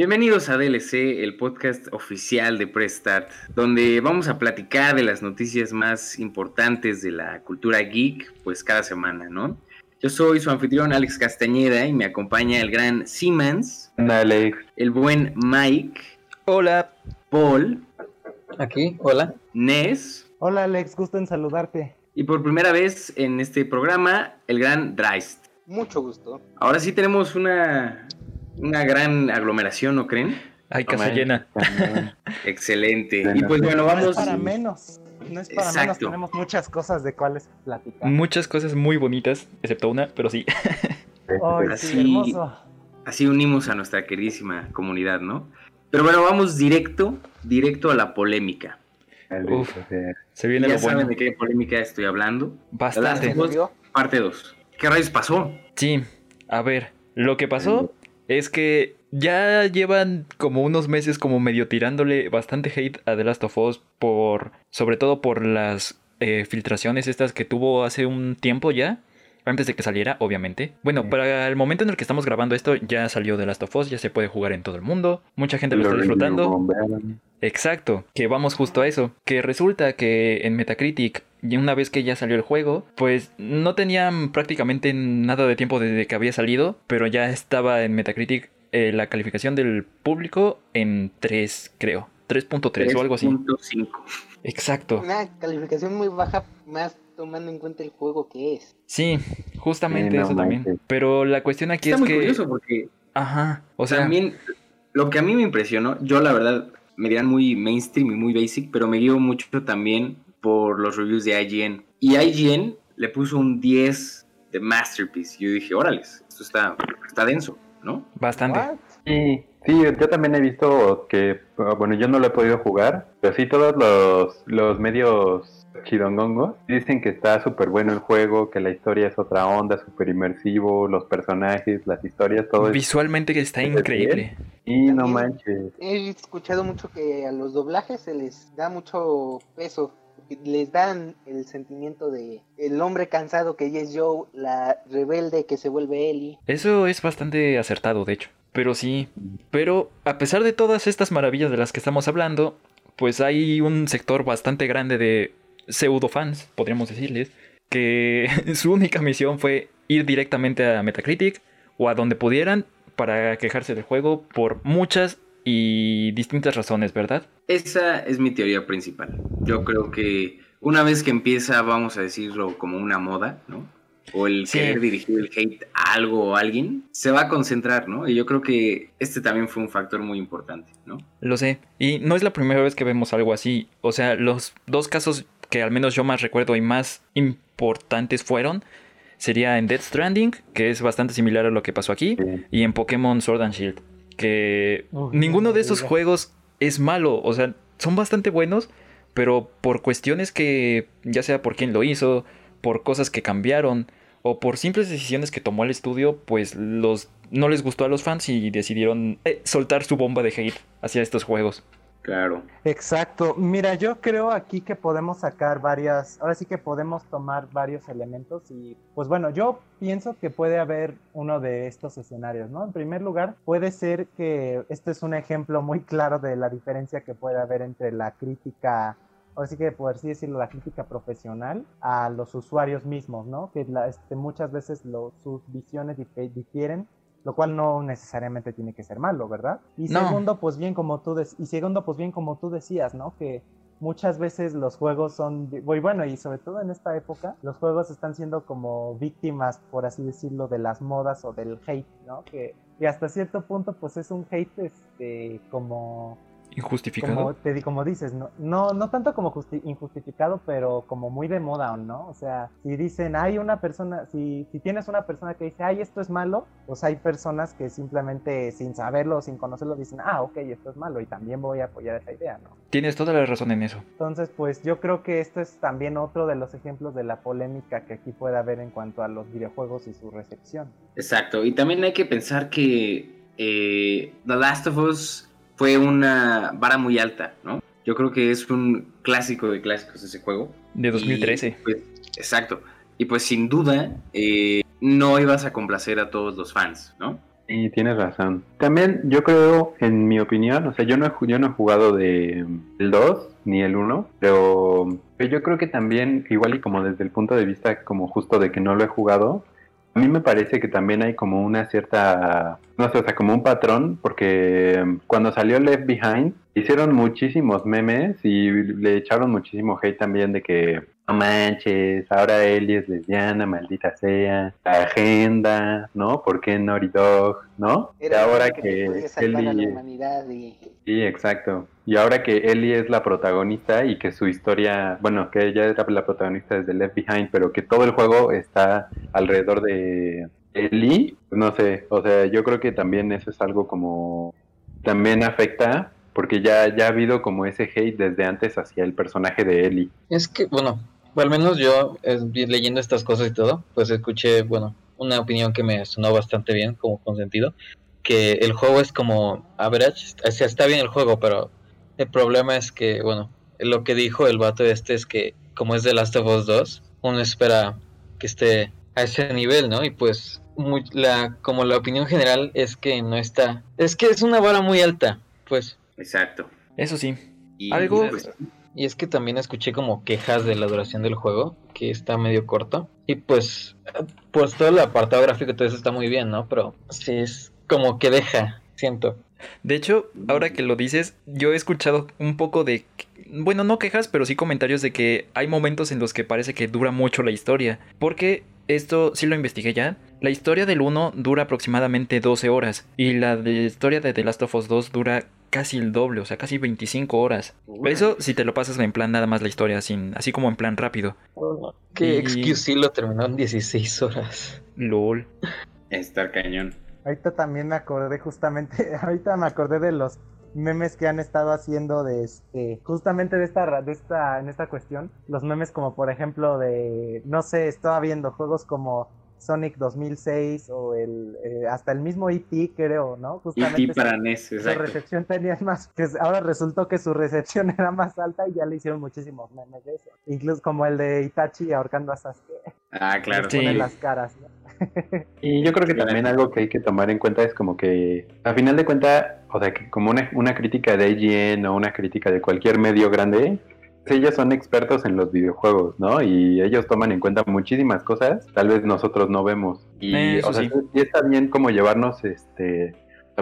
Bienvenidos a DLC, el podcast oficial de Prestart, donde vamos a platicar de las noticias más importantes de la cultura geek, pues cada semana, ¿no? Yo soy su anfitrión Alex Castañeda y me acompaña el gran Siemens, Alex, el buen Mike, Hola. Paul, Aquí, hola. Nes Hola Alex, gusto en saludarte. y por primera vez en este programa, el gran Dreist. Mucho gusto. Ahora sí tenemos una, una gran aglomeración, ¿no creen? Hay casa llena. Excelente. Bueno, Y pues bueno, No vamos... es para menos. No es para menos, tenemos muchas cosas de cuáles platicar. Muchas cosas muy bonitas, excepto una, pero sí. Ay, sí, Así- hermoso. Así unimos a nuestra queridísima comunidad, ¿no? Pero bueno, vamos directo, directo a la polémica. Uf. Se viene ya lo saben bueno. de qué polémica estoy hablando. Bastante. Parte 2. ¿Qué rayos pasó? Sí, a ver, lo que pasó es que ya llevan como unos meses como medio tirándole bastante hate a The Last of Us por, sobre todo por las eh, filtraciones estas que tuvo hace un tiempo ya. Antes de que saliera, obviamente. Bueno, para el momento en el que estamos grabando esto, ya salió The Last of Us, ya se puede jugar en todo el mundo. Mucha gente lo está disfrutando. Exacto, que vamos justo a eso. Que resulta que en Metacritic, y una vez que ya salió el juego, pues no tenían prácticamente nada de tiempo desde que había salido, pero ya estaba en Metacritic eh, la calificación del público en 3, creo. 3.3 o algo así. 3.5. Exacto. Una calificación muy baja, más tomando en cuenta el juego que es. Sí, justamente no eso también. Pero la cuestión aquí Está es muy que... curioso porque Ajá. O sea, también lo que a mí me impresionó, yo la verdad me dirán muy mainstream y muy basic, pero me guío mucho también por los reviews de IGN. Y IGN le puso un 10 de Masterpiece. Y yo dije, órales, esto está, está denso, ¿no? bastante. Sí, sí, yo también he visto que, bueno, yo no lo he podido jugar, pero sí todos los, los medios chidongongos dicen que está súper bueno el juego, que la historia es otra onda, súper inmersivo, los personajes, las historias, todo. Visualmente está ¿Está increíble. Y no manches. He escuchado mucho que a los doblajes se les da mucho peso. Les dan el sentimiento de el hombre cansado que ya es Joe, la rebelde que se vuelve Ellie. Eso es bastante acertado, de hecho. Pero sí. Pero a pesar de todas estas maravillas de las que estamos hablando, pues hay un sector bastante grande de pseudo fans, podríamos decirles, que su única misión fue ir directamente a Metacritic o a donde pudieran para quejarse del juego por muchas y distintas razones, ¿verdad? Esa es mi teoría principal. Yo creo que una vez que empieza, vamos a decirlo como una moda, ¿no? O el Sí. querer dirigir el hate a algo o a alguien, se va a concentrar, ¿no? Y yo creo que este también fue un factor muy importante, ¿no? Lo sé. Y no es la primera vez que vemos algo así. O sea, los dos casos que al menos yo más recuerdo y más importantes fueron sería en Death Stranding, que es bastante similar a lo que pasó aquí, y en Pokémon Sword and Shield, que ninguno no de esos juegos es malo. O sea, son bastante buenos, pero por cuestiones que, ya sea por quién lo hizo, por cosas que cambiaron, o por simples decisiones que tomó el estudio, pues los no les gustó a los fans y decidieron eh, soltar su bomba de hate hacia estos juegos. Claro. Exacto. Mira, yo creo aquí que podemos sacar varias, ahora sí que podemos tomar varios elementos y pues bueno, yo pienso que puede haber uno de estos escenarios, ¿no? En primer lugar, puede ser que esto es un ejemplo muy claro de la diferencia que puede haber entre la crítica, ahora sí que por así decirlo, la crítica profesional a los usuarios mismos, ¿no? Que la- este, muchas veces sus visiones dif- difieren lo cual no necesariamente tiene que ser malo, ¿verdad? Y No. segundo, pues bien como tú y segundo, pues bien como tú decías, ¿no? Que muchas veces los juegos son muy bueno y sobre todo en esta época los juegos están siendo como víctimas, por así decirlo, de las modas o del hate, ¿no? Que y hasta cierto punto pues es un hate este como Injustificado. como te como dices, no, no, no tanto como justi- injustificado, pero como muy de moda, ¿no? O sea, si dicen, hay una persona, si, si tienes una persona que dice, ay, esto es malo, pues hay personas que simplemente sin saberlo, sin conocerlo, dicen, ah, ok, esto es malo, y también voy a apoyar esa idea, ¿no? Tienes toda la razón en eso. Entonces, pues yo creo que esto es también otro de los ejemplos de la polémica que aquí puede haber en cuanto a los videojuegos y su recepción. Exacto. Y también hay que pensar que eh, The Last of Us fue una vara muy alta, ¿no? Yo creo que es un clásico de clásicos ese juego. De 2013. Y, pues, exacto. Y pues sin duda, eh, no ibas a complacer a todos los fans, ¿no? Sí, tienes razón. También yo creo, en mi opinión, o sea, yo no he, yo no he jugado de el 2 ni el 1, pero, pero yo creo que también, igual y como desde el punto de vista como justo de que no lo he jugado, mí me parece que también hay como una cierta, no sé, o sea, como un patrón, porque cuando salió Left Behind, hicieron muchísimos memes y le echaron muchísimo hate también de que, no manches, ahora Ellie es lesbiana, maldita sea, la agenda, ¿no? ¿Por qué Naughty Dog, no? Y ahora que salvar a la humanidad y Sí, exacto. Y ahora que Ellie es la protagonista y que su historia, bueno, que ella era la protagonista desde Left Behind, pero que todo el juego está alrededor de Ellie, pues no sé, o sea, yo creo que también eso es algo como también afecta porque ya ya ha habido como ese hate desde antes hacia el personaje de Ellie. Es que, bueno, o al menos yo leyendo estas cosas y todo, pues escuché, bueno, una opinión que me sonó bastante bien, como con sentido, que el juego es como average, o sea, está bien el juego, pero el problema es que, bueno, lo que dijo el vato este es que como es The Last of Us 2, uno espera que esté a ese nivel, ¿no? Y pues muy- la como la opinión general es que no está, es que es una vara muy alta, pues. Exacto. Eso sí. Y, Algo- pues, Y es que también escuché como quejas de la duración del juego, que está medio corto. Y pues, pues todo el apartado gráfico todo eso está muy bien, ¿no? Pero sí es como que deja, siento. De hecho, ahora que lo dices, yo he escuchado un poco de, bueno, no quejas, pero sí comentarios de que hay momentos en los que parece que dura mucho la historia. Porque esto sí lo investigué ya. La historia del 1 dura aproximadamente 12 horas y la de historia de The Last of Us 2 dura casi el doble, o sea, casi 25 horas. Eso si te lo pasas en plan nada más la historia, sin, así como en plan rápido. Que Y- XQC lo terminó en 16 horas. LOL. estar cañón. Ahorita también me acordé justamente, ahorita me acordé de los memes que han estado haciendo de este, justamente de esta, ra- de esta, en esta cuestión, los memes como por ejemplo de, no sé, estaba viendo juegos como Sonic 2006 o el, eh, hasta el mismo E.T. creo, ¿no? Justamente ti para su- NES, su exacto. recepción tenía más, que ahora resultó que su recepción era más alta y ya le hicieron muchísimos memes de eso. Incluso como el de Itachi ahorcando a Sasuke, Ah, claro. Sí. las caras, ¿no? Y yo creo que también algo que hay que tomar en cuenta es como que, a final de cuentas, o sea, que como una, una crítica de IGN o una crítica de cualquier medio grande, ellos son expertos en los videojuegos, ¿no? Y ellos toman en cuenta muchísimas cosas, tal vez nosotros no vemos. Y, Eso o sea, sí. sí está bien como llevarnos, este,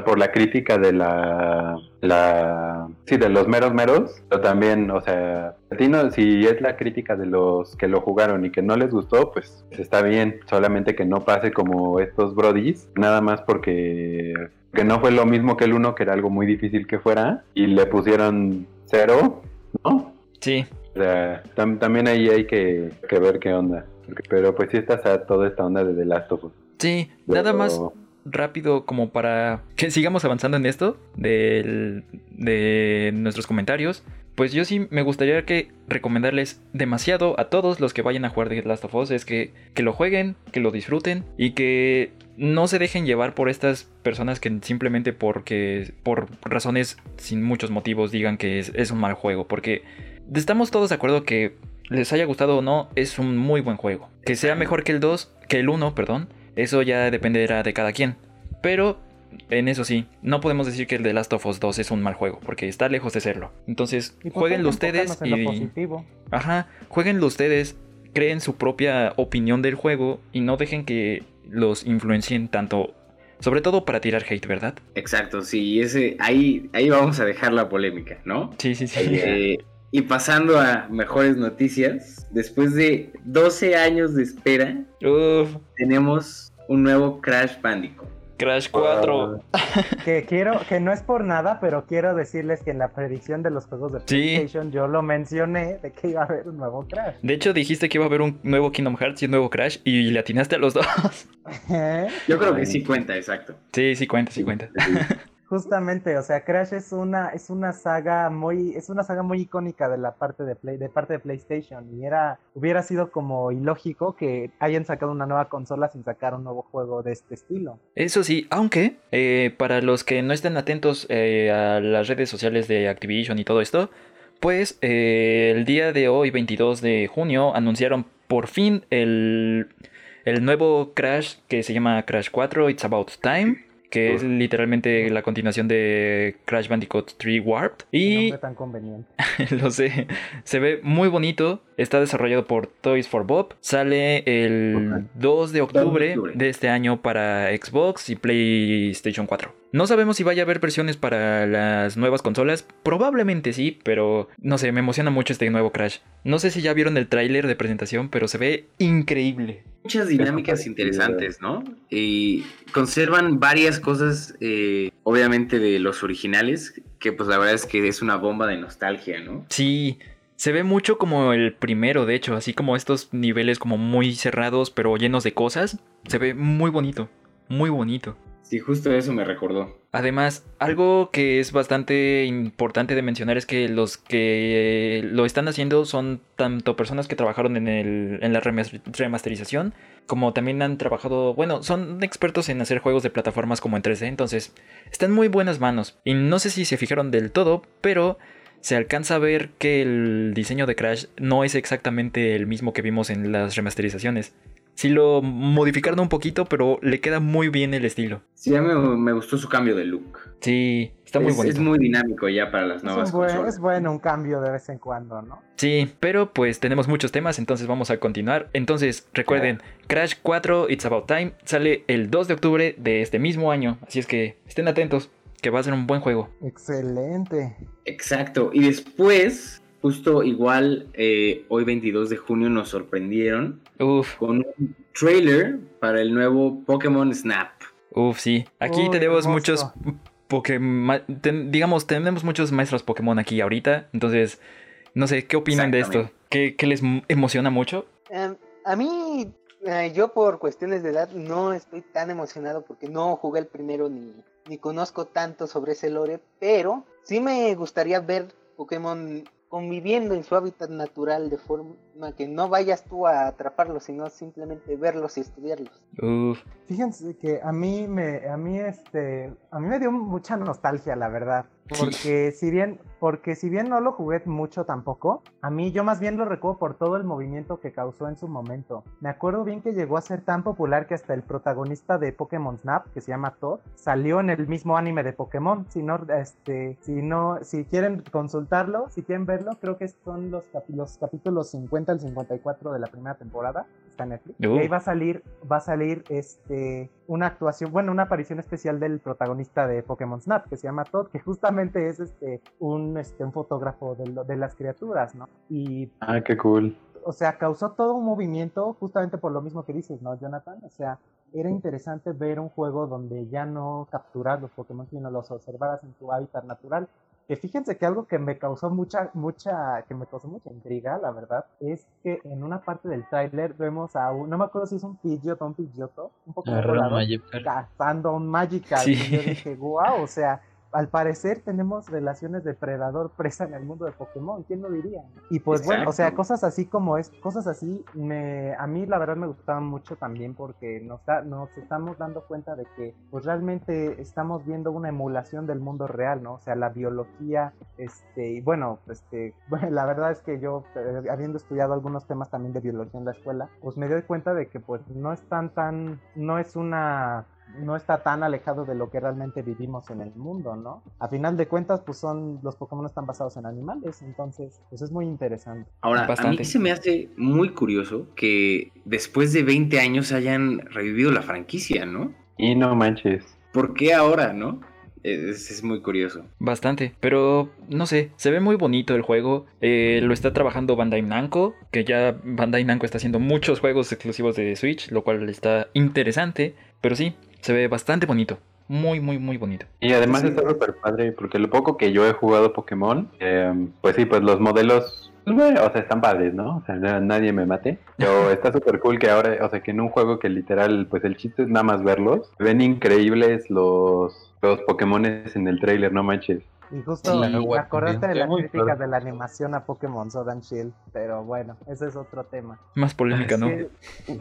por la crítica de la, la, sí, de los meros meros, pero también, o sea, a ti no- si es la crítica de los que lo jugaron y que no les gustó, pues está bien, solamente que no pase como estos brodies, nada más porque que no fue lo mismo que el uno, que era algo muy difícil que fuera, y le pusieron cero, ¿no? Sí, O sea, tam- también ahí hay que, que ver qué onda. Porque- pero pues sí está esa- toda esta onda de The Last of Us. sí, nada más rápido como para que sigamos avanzando en esto del- de nuestros comentarios. Pues yo sí me gustaría que recomendarles demasiado a todos los que vayan a jugar The Last of Us es que, que lo jueguen, que lo disfruten y que no se dejen llevar por estas personas que simplemente porque por razones sin muchos motivos digan que es, es un mal juego. Porque estamos todos de acuerdo que les haya gustado o no, es un muy buen juego. Que sea mejor que el 2, que el 1, perdón, eso ya dependerá de cada quien. Pero en eso sí, no podemos decir que el de Last of Us 2 es un mal juego, porque está lejos de serlo. Entonces, pues jueguenlo ustedes lo y... positivo. Ajá, jueguenlo ustedes, creen su propia opinión del juego y no dejen que los influencien tanto, sobre todo para tirar hate, ¿verdad? Exacto, sí, ese, ahí, ahí vamos a dejar la polémica, ¿no? Sí, sí, sí. Eh, y pasando a mejores noticias, después de 12 años de espera, Uf, tenemos un nuevo Crash Bandicoot. Crash 4. Que quiero, que no es por nada, pero quiero decirles que en la predicción de los juegos de Sí. PlayStation yo lo mencioné de que iba a haber un nuevo Crash. De hecho, dijiste que iba a haber un nuevo Kingdom Hearts y un nuevo Crash y le atinaste a los dos. ¿Eh? Yo creo que sí cuenta, exacto. Sí, sí cuenta, sí cuenta. Justamente, o sea, Crash es una, es una saga muy, es una saga muy icónica de la parte de Play, de parte de PlayStation. Y era, hubiera sido como ilógico que hayan sacado una nueva consola sin sacar un nuevo juego de este estilo. Eso sí, aunque eh, para los que no estén atentos eh, a las redes sociales de Activision y todo esto, pues eh, el día de hoy, 22 de junio, anunciaron por fin el, el nuevo Crash que se llama Crash 4, It's About Time. Que es literalmente la continuación de Crash Bandicoot 3 Warped. Y nombre tan conveniente. lo sé, se ve muy bonito. Está desarrollado por Toys for Bob. Sale el 2 de octubre octubre. de este año para Xbox y PlayStation 4. No sabemos si vaya a haber versiones para las nuevas consolas. Probablemente sí, pero no sé, me emociona mucho este nuevo Crash. No sé si ya vieron el tráiler de presentación, pero se ve increíble. Muchas dinámicas interesantes, ¿no? Y conservan varias cosas, eh, obviamente, de los originales, que pues la verdad es que es una bomba de nostalgia, ¿no? Sí, se ve mucho como el primero, de hecho, así como estos niveles como muy cerrados, pero llenos de cosas. Se ve muy bonito, muy bonito. Sí, justo eso me recordó. Además, algo que es bastante importante de mencionar es que los que lo están haciendo son tanto personas que trabajaron en, el, en la remas- remasterización, como también han trabajado, bueno, son expertos en hacer juegos de plataformas como en 3D, entonces están muy buenas manos. Y no sé si se fijaron del todo, pero se alcanza a ver que el diseño de Crash no es exactamente el mismo que vimos en las remasterizaciones. Sí lo modificaron un poquito, pero le queda muy bien el estilo. Sí, a mí me, gustó su cambio de look. Sí, está muy es, bonito. es muy dinámico ya para las Es, nuevas buen- consolas. es bueno un cambio de vez en cuando, ¿no? Sí, pero pues tenemos muchos temas, entonces vamos a continuar. Entonces, recuerden, Crash 4 It's About Time sale el 2 de octubre de este mismo año, así es que estén atentos, que va a ser un buen juego. Excelente. Exacto. Y después, justo igual, eh, hoy 22 de junio nos sorprendieron Uf, con un trailer para el nuevo Pokémon Snap. uf, sí. Aquí Uy, tenemos hermoso. muchos Pokémon, digamos, tenemos muchos maestros Pokémon aquí ahorita, entonces, no sé, ¿qué opinan de esto? ¿Qué, qué les emociona mucho? Em, a mí, eh, yo por cuestiones de edad no estoy tan emocionado porque no jugué el primero ni, ni conozco tanto sobre ese lore, pero sí me gustaría ver Pokémon conviviendo en su hábitat natural de forma que no vayas tú a atraparlos, sino simplemente verlos y estudiarlos. Uf, Fíjense que a mí me, a mí este, a mí me dio mucha nostalgia, la verdad. Porque si bien, porque si bien no lo jugué mucho tampoco, a mí yo más bien lo recuerdo por todo el movimiento que causó en su momento. Me acuerdo bien que llegó a ser tan popular que hasta el protagonista de Pokémon Snap, que se llama Todd, salió en el mismo anime de Pokémon. Si no, este, si no, si quieren consultarlo, si quieren verlo, creo que son los, capi- los capítulos 50 al 54 de la primera temporada. Está en Netflix. Uh. Y ahí va a salir, va a salir este una actuación, bueno, una aparición especial del protagonista de Pokémon Snap, que se llama Todd, que justamente es este un este un fotógrafo de, lo- de las criaturas, ¿no? Y Ah, qué cool. o sea, causó todo un movimiento justamente por lo mismo que dices, ¿no, Jonathan? O sea, era interesante ver un juego donde ya no capturas los Pokémon, sino los observaras en tu hábitat natural. Que fíjense que algo que me causó mucha, mucha, que me causó mucha intriga, la verdad, es que en una parte del tráiler vemos a un, no me acuerdo si es un Pidgeot o un Pidgeotto, un poco Magikarp. cazando a un Magikarp. Sí. Y yo dije, wow, o sea, al parecer tenemos relaciones de predador-presa en el mundo de Pokémon, ¿quién lo diría? Y pues bueno, o sea, cosas así como es, cosas así, me, a mí la verdad me gustaban mucho también porque nos, da, nos estamos dando cuenta de que pues realmente estamos viendo una emulación del mundo real, ¿no? O sea, la biología, este, y bueno, este, bueno, la verdad es que yo, eh, habiendo estudiado algunos temas también de biología en la escuela, pues me doy cuenta de que pues no es tan, tan, no es una no está tan alejado de lo que realmente vivimos en el mundo, ¿no? A final de cuentas, pues son los Pokémon están basados en animales, entonces, pues es muy interesante. Ahora, a mí se me hace muy curioso que después de 20 años hayan revivido la franquicia, ¿no? Y no manches. ¿Por qué ahora, no? Es, es muy curioso. Bastante, pero no sé, se ve muy bonito el juego. eh, lo está trabajando Bandai Namco, que ya Bandai Namco está haciendo muchos juegos exclusivos de Switch, lo cual está interesante. Pero sí, se ve bastante bonito. Muy, muy, muy bonito. Y además Sí. está súper padre, porque lo poco que yo he jugado Pokémon, eh, pues sí, pues los modelos, pues, bueno, o sea, están padres, ¿no? O sea, na- nadie me mate. Pero está súper cool que ahora, o sea, que en un juego que literal, pues el chiste es nada más verlos. Ven increíbles los, los Pokémones en el trailer, no manches. Y justo Sí, me acordaste de la Sí, muy crítica claro. de la animación a Pokémon Sword and Shield, pero bueno, ese es otro tema. Más polémica, ¿no? Que,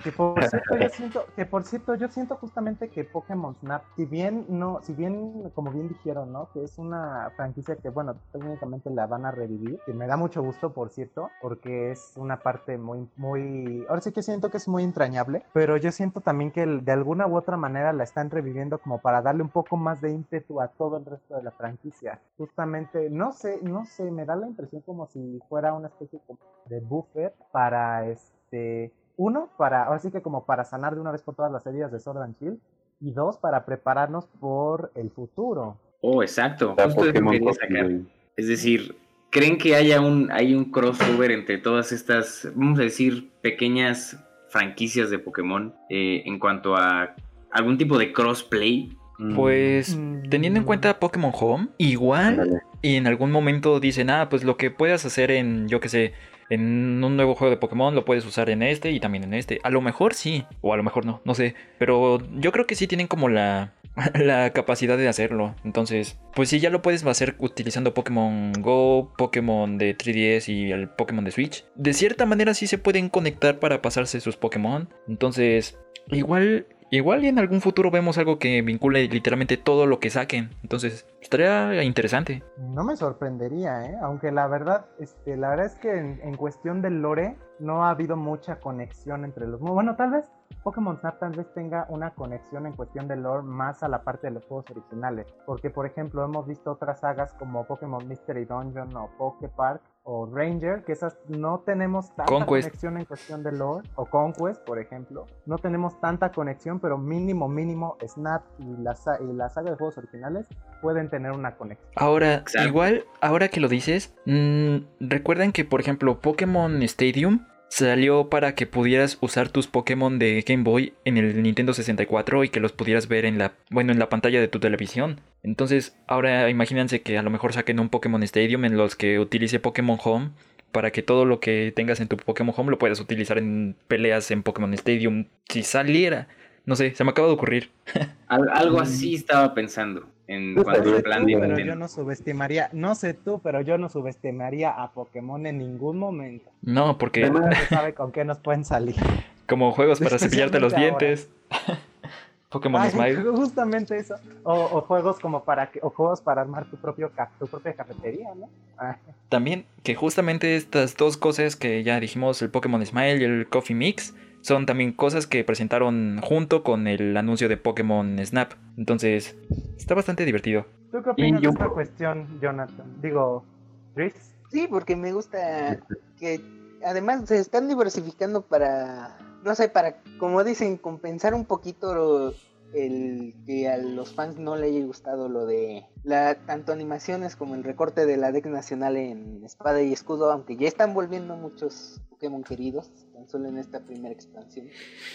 que por cierto, yo siento, que por cierto, yo siento justamente que Pokémon Snap, si bien no, si bien, como bien dijeron, ¿no? Que es una franquicia que, bueno, técnicamente la van a revivir, que me da mucho gusto, por cierto, porque es una parte muy, muy, ahora sí que siento que es muy entrañable, pero yo siento también que de alguna u otra manera la están reviviendo como para darle un poco más de ímpetu a todo el resto de la franquicia. Justamente, no sé, no sé, me da la impresión como si fuera una especie de buffer para este uno, para, ahora sí que como para sanar de una vez por todas las heridas de Sword and Shield, y dos, para prepararnos por el futuro. Oh, exacto. Justo sacar. güey. Es decir, ¿creen que haya un, hay un crossover entre todas estas, vamos a decir, pequeñas franquicias de Pokémon eh, en cuanto a algún tipo de crossplay? Mm, Pues teniendo en cuenta Pokémon Home, igual y en algún momento dicen, ah, pues lo que puedas hacer en, yo qué sé, en un nuevo juego de Pokémon lo puedes usar en este y también en este. A lo mejor sí, o a lo mejor no, no sé. Pero yo creo que sí tienen como la, la capacidad de hacerlo. Entonces, pues sí, ya lo puedes hacer utilizando Pokémon Go, Pokémon de 3DS y el Pokémon de Switch. De cierta manera sí se pueden conectar para pasarse sus Pokémon. Entonces, igual... Igual en algún futuro vemos algo que vincule literalmente todo lo que saquen. Entonces, estaría interesante. No me sorprendería, ¿eh? Aunque la verdad, este, la verdad es que en, cuestión del lore no ha habido mucha conexión entre los... Bueno, tal vez Pokémon Snap tal vez tenga una conexión en cuestión del lore más a la parte de los juegos originales. Porque, por ejemplo, hemos visto otras sagas como Pokémon Mystery Dungeon o Poképark o Ranger, que esas no tenemos tanta Conquest. conexión en cuestión de lore. O Conquest, por ejemplo. No tenemos tanta conexión, pero mínimo, mínimo, Snap y la, y la saga de juegos originales pueden tener una conexión. Ahora, Exacto. igual, ahora que lo dices, mm, recuerden que, por ejemplo, Pokémon Stadium salió para que pudieras usar tus Pokémon de Game Boy en el Nintendo 64 y que los pudieras ver en la, bueno, en la pantalla de tu televisión. Entonces, ahora imagínense que a lo mejor saquen un Pokémon Stadium en los que utilice Pokémon Home para que todo lo que tengas en tu Pokémon Home lo puedas utilizar en peleas en Pokémon Stadium si saliera. No sé, se me acaba de ocurrir. Al- algo así estaba pensando en cuanto al plan tú, de pero yo no subestimaría, no sé tú, pero yo no subestimaría a Pokémon en ningún momento. No, porque Además, Nadie sabe con qué nos pueden salir. como juegos para cepillarte los dientes. Pokémon Ay, Smile. justamente eso. O, o juegos como para que, o juegos para armar tu propio tu propia cafetería, ¿no? Ah, También que justamente estas dos cosas que ya dijimos, el Pokémon Smile y el Coffee Mix, son también cosas que presentaron junto con el anuncio de Pokémon Snap. Entonces, está bastante divertido. ¿Tú qué opinas yo- de esta cuestión, Jonathan? Digo, Chris. Sí, porque me gusta que además se están diversificando para, no sé, para, como dicen, compensar un poquito el que a los fans no le haya gustado lo de la tanto animaciones como el recorte de la deck nacional en espada y escudo, aunque ya están volviendo muchos Pokémon queridos, tan solo en esta primera expansión.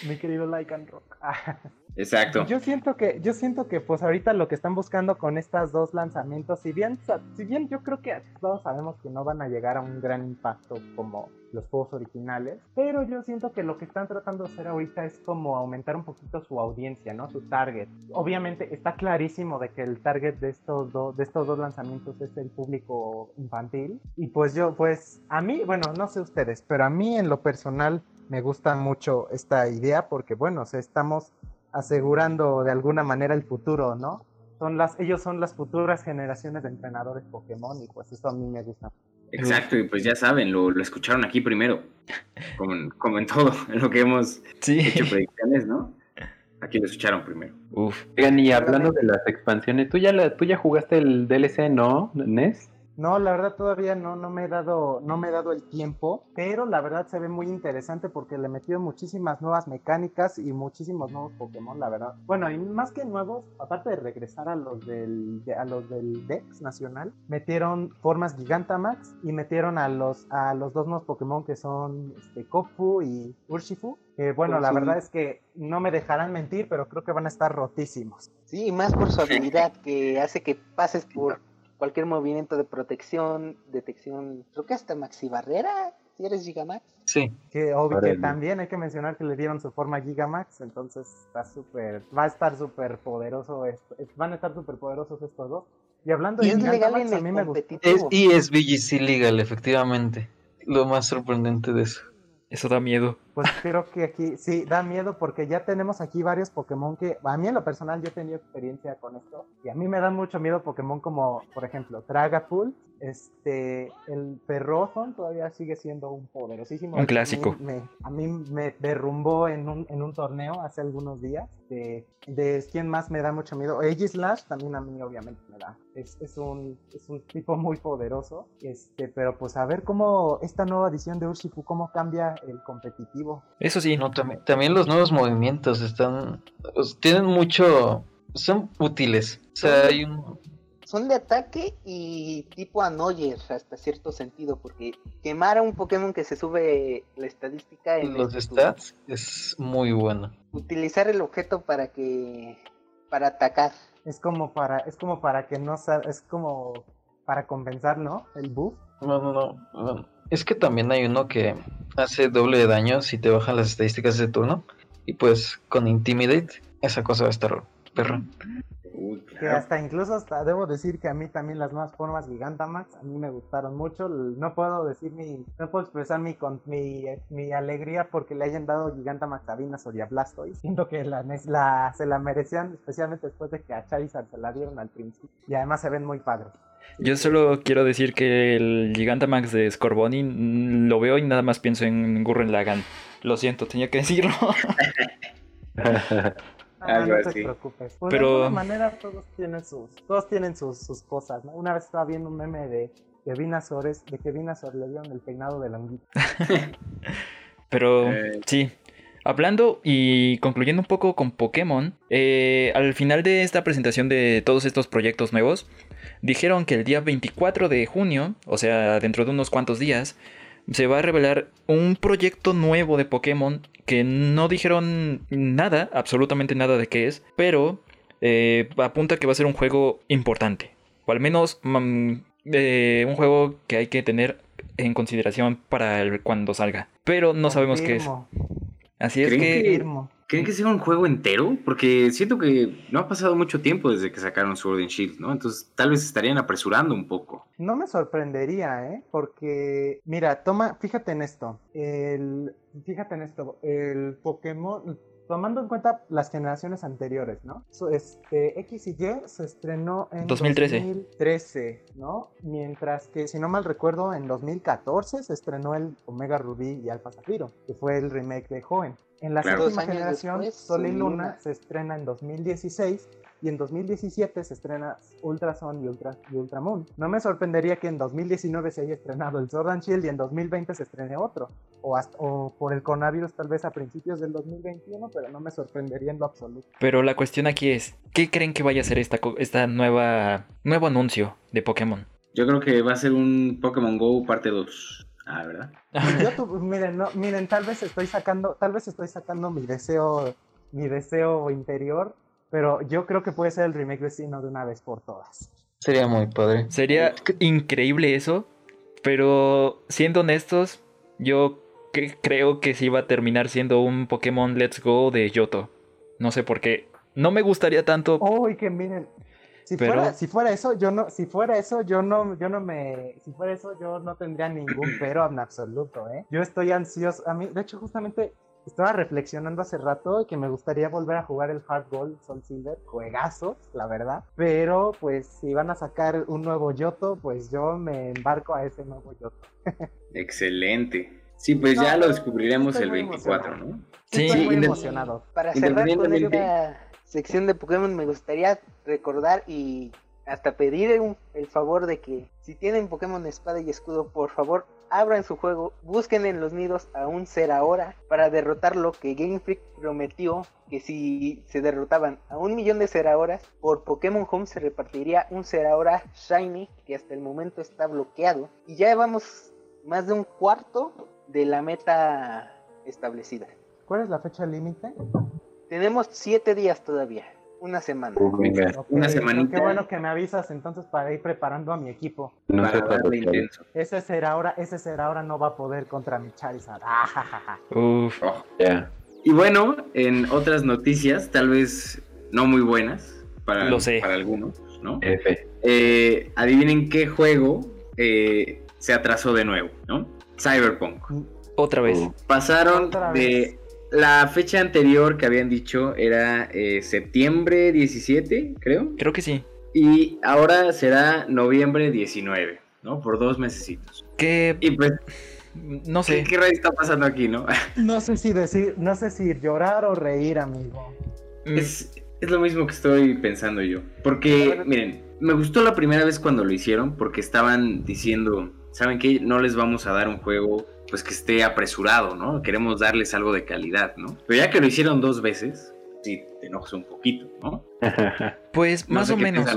Mi querido Lycan Rock. Exacto. Yo siento que, yo siento que pues ahorita lo que están buscando con estos dos lanzamientos, si bien, si bien yo creo que todos sabemos que no van a llegar a un gran impacto como los juegos originales, pero yo siento que lo que están tratando de hacer ahorita es como aumentar un poquito su audiencia, ¿no? Su target. Obviamente está clarísimo de que el target de estos dos, de estos dos lanzamientos es el público infantil. Y pues yo, pues, a mí, bueno, no sé ustedes, pero a mí en lo personal me gusta mucho esta idea porque, bueno, o sea, estamos asegurando de alguna manera el futuro, ¿no? Son las, ellos son las futuras generaciones de entrenadores Pokémon y pues eso a mí me gusta. Exacto, y pues ya saben, lo, lo escucharon aquí primero. Como en, como en todo, en lo que hemos Sí. hecho predicciones, ¿no? Aquí lo escucharon primero. Uf. Oigan, y hablando de las expansiones, ¿tú ya, la, tú ya jugaste el DLC, no, Nes? No, la verdad todavía no, no me he dado, no me he dado el tiempo, pero la verdad se ve muy interesante porque le metieron muchísimas nuevas mecánicas y muchísimos nuevos Pokémon, la verdad. Bueno, y más que nuevos, aparte de regresar a los del, de- a los del Dex nacional, metieron formas Gigantamax y metieron a los, a los dos nuevos Pokémon que son este, Kofu y Urshifu. Bueno, la Sí. verdad es que no me dejarán mentir, pero creo que van a estar rotísimos. Sí, y más por su habilidad que hace que pases por cualquier movimiento de protección, detección, creo que hasta Maxi Barrera, si eres Gigamax. Sí, Que obvio que también hay que mencionar que le dieron su forma Gigamax, entonces está súper, va a estar súper poderoso, esto- es- van a estar súper poderosos estos dos. Y hablando Y de es legal a mí me gustó. Es, competitivo. y es VGC Legal, efectivamente. Lo más sorprendente de eso. Eso da miedo. Pues creo que aquí sí da miedo porque ya tenemos aquí varios Pokémon que a mí en lo personal yo he tenido experiencia con esto y a mí me dan mucho miedo Pokémon como por ejemplo Dragapult, este el Ferrothorn todavía sigue siendo un poderosísimo. Un clásico. A mí me, a mí me derrumbó en un, en un torneo hace algunos días. De, de quién más me da mucho miedo. Aegislash también a mí obviamente me da. Es, es, un, es un tipo muy poderoso. Este, pero pues a ver cómo esta nueva edición de Urshifu cómo cambia el competitivo. Eso sí, No, también, también los nuevos movimientos están. pues, tienen mucho. Son útiles. O sea, hay un. Son de ataque y tipo Annoyer hasta cierto sentido, porque quemar a un Pokémon que se sube la estadística en Los stats es muy bueno. utilizar el objeto para que para atacar. Es como para, es como para que no es como para compensar, ¿no? El buff. No, no, Es que también hay uno que hace doble daño si te bajan las estadísticas de turno. Y pues con Intimidate, esa cosa va a estar perra. Uy, Que hasta incluso hasta debo decir que a mí también las nuevas formas Gigantamax a mí me gustaron mucho. No puedo decir mi, no puedo expresar mi, con, mi, mi alegría porque le hayan dado Gigantamax a Venusaur y a Blastoise. Siento que la, la- se la merecían, especialmente después de que a Charizard se la dieron al principio. Y además se ven muy padres. yo solo quiero decir que el Gigantamax de Scorbunny mm, lo veo y nada más pienso en Gurren Lagann. Lo siento, tenía que decirlo. Ah, Algo no te así. preocupes. Pues Pero- de alguna manera todos tienen sus, todos tienen sus, sus cosas, ¿no? Una vez estaba viendo un meme de, de Venusaur, es- de que Venusaur le dieron el peinado de la honguita. Pero Eh. sí, hablando y concluyendo un poco con Pokémon, eh, al final de esta presentación de todos estos proyectos nuevos, dijeron que el día 24 de junio, o sea, dentro de unos cuantos días, se va a revelar un proyecto nuevo de Pokémon que no dijeron nada, absolutamente nada de qué es, pero eh, apunta que va a ser un juego importante, o al menos mm, eh, un juego que hay que tener en consideración para el- cuando salga. Pero no sabemos qué es. Así es ¿Creen que... que- confirmo. ¿Creen que sea un juego entero? Porque siento que no ha pasado mucho tiempo desde que sacaron Sword and Shield, ¿no? Entonces tal vez estarían apresurando un poco. No me sorprendería, ¿eh? Porque, mira, toma, fíjate en esto. El, fíjate en esto. El Pokémon, tomando en cuenta las generaciones anteriores, ¿no? Este, X y Y se estrenó en 2013. 2013, ¿no? Mientras que, si no mal recuerdo, en 2014 se estrenó el Omega Rubí y Alpha Zafiro, que fue el remake de Joven. En la Claro. séptima generación, después, Sol y Luna Luna. se estrena en 2016 y en 2017 se estrena Ultrason y, Ultra, y Ultramoon. No me sorprendería que en 2019 se haya estrenado el Sword and Shield y en 2020 se estrene otro. O, hasta- o por el coronavirus tal vez a principios del 2021, pero no me sorprendería en lo absoluto. Pero la cuestión aquí es, ¿qué creen que vaya a ser esta nueva nuevo anuncio de Pokémon? Yo creo que va a ser un Pokémon Go parte 2. Ah, ¿verdad? Yo tu- miren, no, miren, tal vez estoy sacando, tal vez estoy sacando mi deseo, mi deseo interior, pero yo creo que puede ser el remake de Sino de una vez por todas. Sería muy padre. Sería increíble eso, pero siendo honestos, yo cre- creo que sí va a terminar siendo un Pokémon Let's Go de Yoto. No sé por qué. No me gustaría tanto. Uy, que miren. Si, Pero- fuera, si fuera eso, yo no, si fuera eso, yo no, yo no me, si fuera eso, yo no tendría ningún pero en absoluto, ¿eh? Yo estoy ansioso, a mí, de hecho, justamente estaba reflexionando hace rato que me gustaría volver a jugar el Hard Gold Soul Silver, juegazos, la verdad, pero pues si van a sacar un nuevo Yoto, pues yo me embarco a ese nuevo Yoto. Excelente. Sí, pues No, ya lo descubriremos el muy 24, emocionado. ¿no? Sí, estoy muy emocionado. Para cerrar con sección de Pokémon me gustaría recordar y hasta pedir el favor de que si tienen Pokémon Espada y Escudo, por favor abran su juego, busquen en los nidos a un Zeraora para derrotar lo que Game Freak prometió que si se derrotaban a un millón de Zeraoras, por Pokémon Home se repartiría un Zeraora Shiny que hasta el momento está bloqueado y ya llevamos más de un cuarto de la meta establecida. ¿Cuál es la fecha límite? Tenemos siete días todavía, una semana. Uh, Una semanita. Qué bueno que me avisas entonces para ir preparando a mi equipo. no Para darle intenso. Ese será ahora, ese será ahora no va a poder contra mi Charizard. Ah, ja, ja, ja. Uf, Oh. Ya. Y bueno, en otras noticias, tal vez no muy buenas para, Lo sé. para algunos. ¿no? F. Eh, adivinen qué juego eh, se atrasó de nuevo, ¿no? Cyberpunk. Otra vez. Uh, Pasaron Otra de vez. La fecha anterior que habían dicho era eh, septiembre 17, creo. Creo que sí. Y ahora será noviembre 19, ¿no? Por dos mesecitos. Que Y pues, no ¿qué, sé. qué rayos está pasando aquí, no? No sé si decir, no sé si llorar o reír, amigo. Mm, Es, es lo mismo que estoy pensando yo. Porque, miren, me gustó la primera vez cuando lo hicieron porque estaban diciendo, ¿saben qué? No les vamos a dar un juego pues que esté apresurado, ¿no? Queremos darles algo de calidad, ¿no? Pero ya que lo hicieron dos veces, sí te enojas un poquito, ¿no? Pues No más o menos.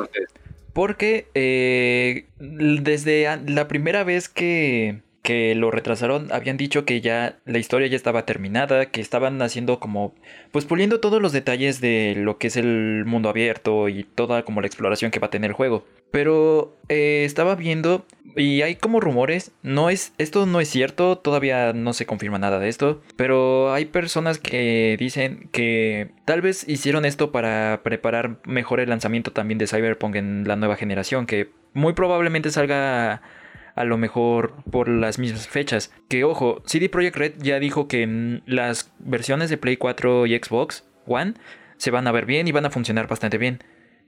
Porque eh, desde la primera vez que, que lo retrasaron, habían dicho que ya la historia ya estaba terminada, que estaban haciendo como, pues puliendo todos los detalles de lo que es el mundo abierto y toda como la exploración que va a tener el juego. Pero eh, estaba viendo y hay como rumores, no es, esto no es cierto, todavía no se confirma nada de esto, pero hay personas que dicen que tal vez hicieron esto para preparar mejor el lanzamiento también de Cyberpunk en la nueva generación, que muy probablemente salga a lo mejor por las mismas fechas. Que ojo, CD Projekt Red ya dijo que en las versiones de Play 4 y Xbox One se van a ver bien y van a funcionar bastante bien.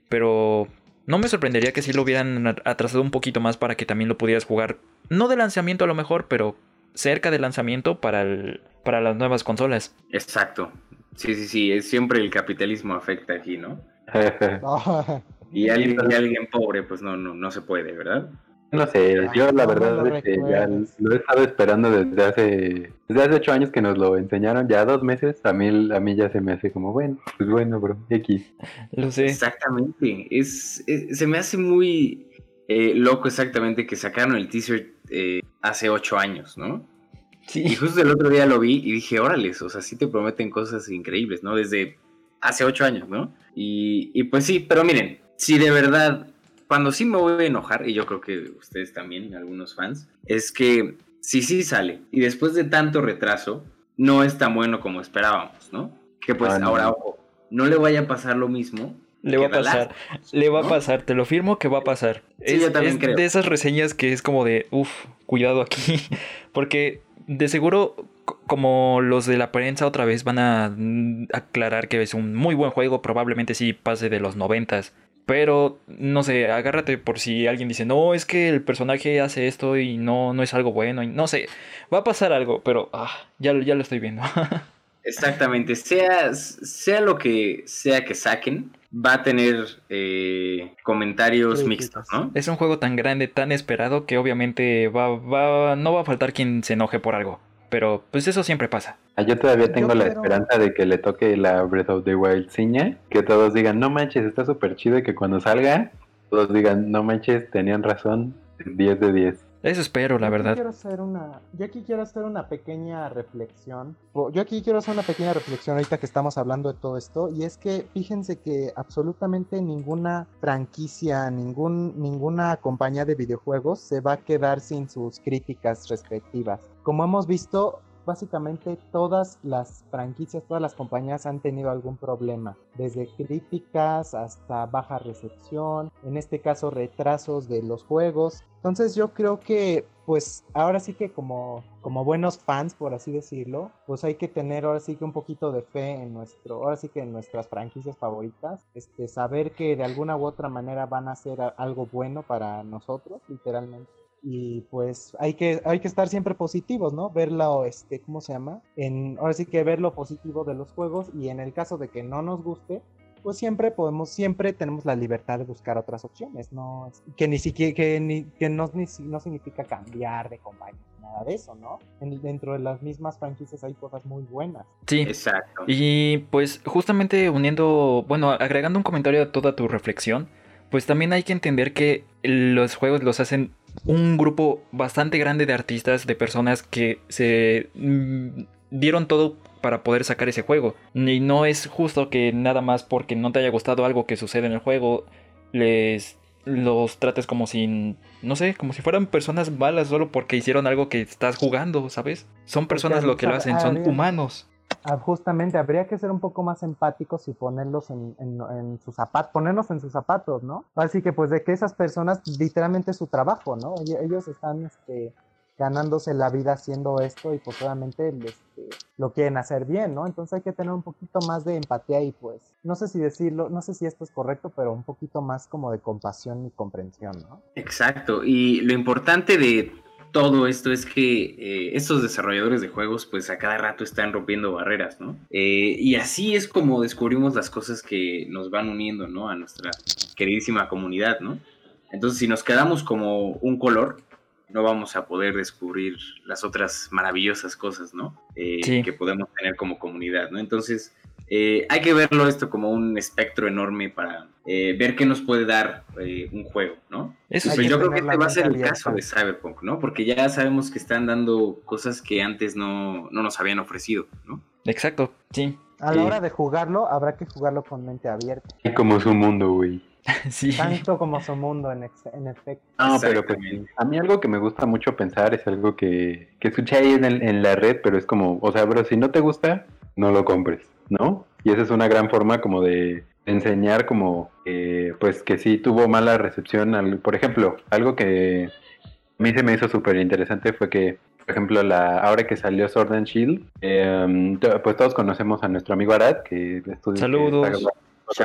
Pero no me sorprendería que si lo hubieran atrasado un poquito más para que también lo pudieras jugar. No de lanzamiento a lo mejor, pero cerca del lanzamiento para, el- para las nuevas consolas. Exacto. Sí, sí, sí, es siempre el capitalismo afecta aquí, ¿no? Y alguien, y alguien pobre, pues no, no, no se puede, ¿verdad? No sé, yo la verdad lo es que ya lo he estado esperando desde hace desde hace ocho años que nos lo enseñaron, ya dos meses, a mí, a mí ya se me hace como, bueno, pues bueno, bro, X. Lo sé. Exactamente. Es, es- se me hace muy eh, loco exactamente que sacaron el teaser eh, hace ocho años, ¿no? Y justo el otro día lo vi y dije, órales, o sea, sí te prometen cosas increíbles, ¿no? Desde hace ocho años, ¿no? Y, y pues sí, pero miren, si de verdad, cuando sí me voy a enojar, y yo creo que ustedes también, algunos fans, es que si sí sale y después de tanto retraso, no es tan bueno como esperábamos, ¿no? Que pues Ah, no. ahora, ojo, no le vaya a pasar lo mismo. Le va a pasar. Le va a pasar, te lo firmo que va a pasar. Sí, es yo también es creo. de esas reseñas que es como de, uff, cuidado aquí. Porque de seguro, como los de la prensa otra vez van a mm, aclarar que es un muy buen juego, probablemente sí pase de los noventas. Pero, no sé, agárrate por si alguien dice, no, es que el personaje hace esto y no, no es algo bueno. Y no sé, va a pasar algo, pero ah, ya, lo- ya lo estoy viendo. Exactamente, sea, sea lo que sea que saquen, va a tener eh, comentarios mixtos, ¿no? es un juego tan grande, tan esperado, que obviamente va, va, no va a faltar quien se enoje por algo. Pero, pues eso siempre pasa. Ah, Yo todavía tengo la quiero- esperanza de que le toque la Breath of the Wild ciña, que todos digan, no manches, está súper chido y que cuando salga, todos digan, no manches, tenían razón, 10 de 10. Eso espero, la Yo aquí verdad. quiero hacer una, yo aquí quiero hacer una pequeña reflexión. Yo aquí quiero hacer una pequeña reflexión ahorita que estamos hablando de todo esto. Y es que fíjense que absolutamente ninguna franquicia, ningún, ninguna compañía de videojuegos se va a quedar sin sus críticas respectivas. Como hemos visto, básicamente todas las franquicias, todas las compañías han tenido algún problema, desde críticas hasta baja recepción, en este caso retrasos de los juegos. Entonces yo creo que pues ahora sí que como, como buenos fans, por así decirlo, pues hay que tener ahora sí que un poquito de fe en nuestro, ahora sí que en nuestras franquicias favoritas, este, saber que de alguna u otra manera van a ser a- algo bueno para nosotros, literalmente y pues hay que hay que estar siempre positivos, ¿no? Verlo, este, ¿cómo se llama? En, ahora sí que ver lo positivo de los juegos y en el caso de que no nos guste, pues siempre podemos, siempre tenemos la libertad de buscar otras opciones, ¿no? Que ni siquiera, que, ni, que no, ni si- no significa cambiar de compañía, nada de eso, ¿no? En- dentro de las mismas franquicias hay cosas muy buenas. Sí. Exacto. Y pues justamente uniendo, bueno, agregando un comentario a toda tu reflexión, pues también hay que entender que los juegos los hacen un grupo bastante grande de artistas, de personas que se mm, dieron todo para poder sacar ese juego. Y no es justo que nada más porque no te haya gustado algo que sucede en el juego, les los trates como si, no sé, como si fueran personas malas solo porque hicieron algo que estás jugando, ¿sabes? Son personas lo que lo hacen, son humanos. Ah, justamente habría que ser un poco más empáticos y ponerlos en, en, en sus zapatos, ponernos en sus zapatos, ¿no? Así que pues de que esas personas literalmente su trabajo, ¿no? Ell- Ellos están este, ganándose la vida haciendo esto y pues obviamente este, lo quieren hacer bien, ¿no? Entonces hay que tener un poquito más de empatía y pues, no sé si decirlo, no sé si esto es correcto, pero un poquito más como de compasión y comprensión, ¿no? Exacto, y lo importante de todo esto es que eh, estos desarrolladores de juegos pues a cada rato están rompiendo barreras, ¿no? Eh, y así es como descubrimos las cosas que nos van uniendo, ¿no? A nuestra queridísima comunidad, ¿no? Entonces si nos quedamos como un color, no vamos a poder descubrir las otras maravillosas cosas, ¿no? Eh, Sí. Que podemos tener como comunidad, ¿no? Entonces eh, hay que verlo esto como un espectro enorme para eh, ver qué nos puede dar eh, un juego, ¿no? Eso Pues yo creo que este va a ser el caso de Cyberpunk, ¿no? Porque ya sabemos que están dando cosas que antes no, no nos habían ofrecido, ¿no? Exacto, sí. A la hora de jugarlo, habrá que jugarlo con mente abierta, Es como su mundo, güey. Sí. tanto como su mundo en, en efecto. No, pero pues, a mí algo que me gusta mucho pensar es algo que, que escuché ahí en, el- en la red, pero es como, o sea, bro, si no te gusta, no lo compres, ¿no? Y esa es una gran forma como de enseñar como, eh, pues que sí tuvo mala recepción. Al, por ejemplo, algo que a mí se me hizo súper interesante fue que, por ejemplo, la, ahora que salió Sword and Shield, eh, to- pues todos conocemos a nuestro amigo Arad, que estudia... que Saludos. Shout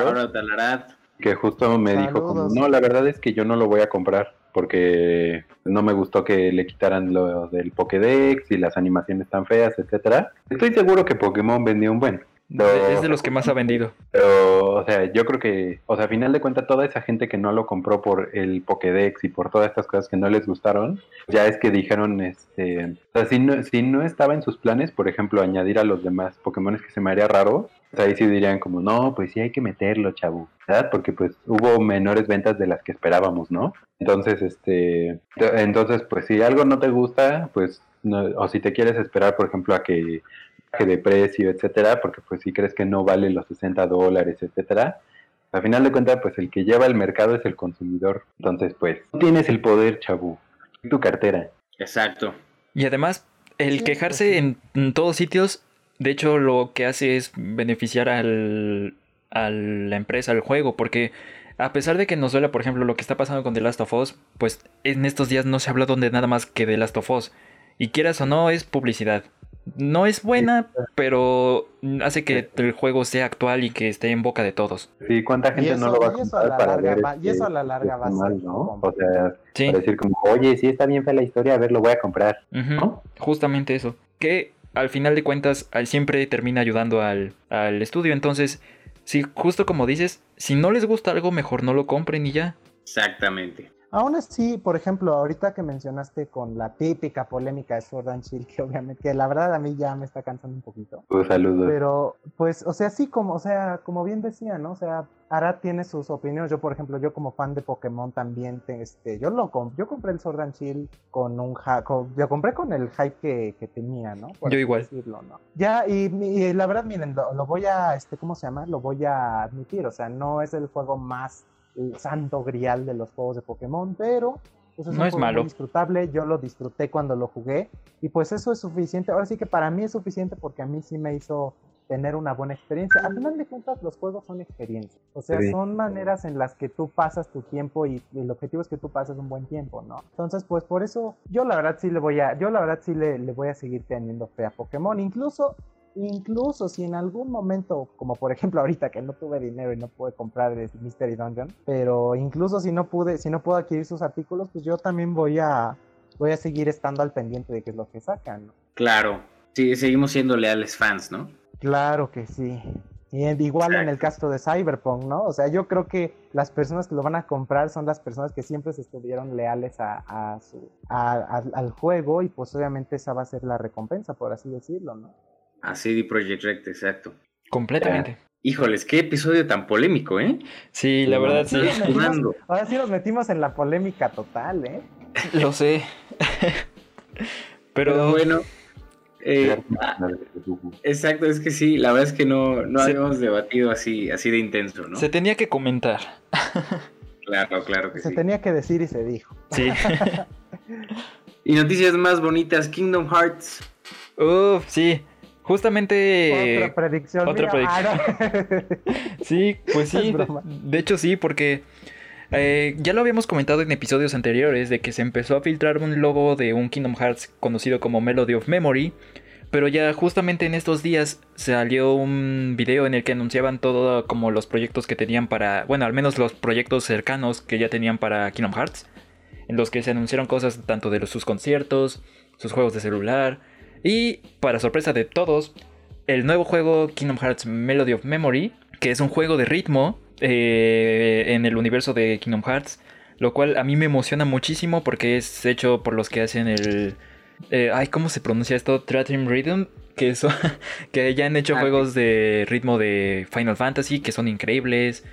nosotros out a Larat. Que justo me dijo como, no, la verdad es que yo no lo voy a comprar porque no me gustó que le quitaran lo del Pokédex y las animaciones tan feas, etcétera. Estoy seguro que Pokémon vendió un buen. Es de los que más ha vendido. Pero, o sea, yo creo que, o sea, a final de cuentas, toda esa gente que no lo compró por el Pokédex y por todas estas cosas que no les gustaron, ya es que dijeron, este, o sea, si no, si no estaba en sus planes, por ejemplo, añadir a los demás Pokémon que se me haría raro, ahí sí dirían como, no, pues sí hay que meterlo, chavo, ¿verdad? Porque pues hubo menores ventas de las que esperábamos, ¿no? Entonces, este, entonces, pues si algo no te gusta, pues, no- o si te quieres esperar, por ejemplo, a que baje de precio, etcétera, porque pues si crees que no vale los 60 dólares, etcétera, a final de cuentas, pues el que lleva el mercado es el consumidor. Entonces, pues, tú tienes el poder, chavo. Tu cartera. Exacto. Y además, el quejarse pues en, en todos sitios, de hecho, lo que hace es beneficiar al, a la empresa, al juego, porque a pesar de que nos duela, por ejemplo, lo que está pasando con The Last of Us, pues en estos días no se ha hablado de nada más que The Last of Us. Y quieras o no, es publicidad. No es buena, pero hace que el juego sea actual y que esté en boca de todos. Sí, ¿cuánta gente eso- no lo va a y eso a comprar la para larga ver va- y este, eso a la larga este va a ser mal, ¿no? O sea, Sí, para decir como, oye, sí está bien fea la historia, a ver, lo voy a comprar, ¿no? justamente eso. Que al final de cuentas al- siempre termina ayudando al, al estudio. Entonces, sí, justo como dices, si no les gusta algo, mejor no lo compren y ya. Exactamente. Aún así, por ejemplo, ahorita que mencionaste con la típica polémica de Sword and Shield, que obviamente, que la verdad a mí ya me está cansando un poquito. Pues saludos. Pero, pues, o sea, sí, como, o sea, como bien decía, ¿no? O sea, Arad tiene sus opiniones. Yo, por ejemplo, yo como fan de Pokémon también, te- este, yo lo comp- yo compré el Sword and Shield con un con- yo compré con el hype que, que tenía, ¿no? Por Yo igual. decirlo, ¿no? Ya, y, y la verdad, miren, lo, lo voy a, este, ¿cómo se llama? Lo voy a admitir, o sea, no es el juego más el santo grial de los juegos de Pokémon, pero pues, No un es juego malo. muy disfrutable, yo lo disfruté cuando lo jugué y pues eso es suficiente. Ahora sí que para mí es suficiente porque a mí sí me hizo tener una buena experiencia. Al final de cuentas, los juegos son experiencias. O sea, Sí. son maneras en las que tú pasas tu tiempo y, y el objetivo es que tú pases un buen tiempo, ¿no? Entonces, pues por eso yo la verdad sí le voy a, yo la verdad sí le, le voy a seguir teniendo fe a Pokémon. Incluso, incluso si en algún momento, como por ejemplo ahorita que no tuve dinero y no pude comprar el Mystery Dungeon, pero incluso si no pude, si no puedo adquirir sus artículos, pues yo también voy a, voy a seguir estando al pendiente de qué es lo que sacan, ¿no? Claro. Sí, seguimos siendo leales fans, ¿no? Claro que sí. Y igual en el caso de Cyberpunk, ¿no? O sea, yo creo que las personas que lo van a comprar son las personas que siempre se estuvieron leales a, a su, a- a- al juego y pues obviamente esa va a ser la recompensa, por así decirlo, ¿no? A CD Projekt Red, exacto. Completamente. Híjoles, qué episodio tan polémico, ¿eh? Sí, la verdad sí. Metimos- ahora sí nos metimos en la polémica total, ¿eh? Lo sé. Pero Pero bueno. eh, ah, exacto, es que sí, la verdad es que no, no Se- habíamos debatido así, así de intenso, ¿no? se tenía que comentar. Claro, claro que Se sí. tenía que decir y se dijo. Sí. Y noticias más bonitas, Kingdom Hearts. Uf, sí. Justamente. Otra predicción. otra mía. Ah, no. Sí, pues sí. De, hecho, sí, porque eh, ya lo habíamos comentado en episodios anteriores de que se empezó a filtrar un logo de un Kingdom Hearts conocido como Melody of Memory. Pero ya justamente en estos días salió un video en el que anunciaban todo como los proyectos que tenían para, bueno, al menos los proyectos cercanos que ya tenían para Kingdom Hearts, en los que se anunciaron cosas tanto de los- sus conciertos, sus juegos de celular y para sorpresa de todos, el nuevo juego Kingdom Hearts Melody of Memory, que es un juego de ritmo eh, en el universo de Kingdom Hearts, lo cual a mí me emociona muchísimo porque es hecho por los que hacen el... eh, ay, ¿cómo se pronuncia esto? Tratim Rhythm, que, eso, que ya han hecho Ah, juegos de ritmo de Final Fantasy que son increíbles.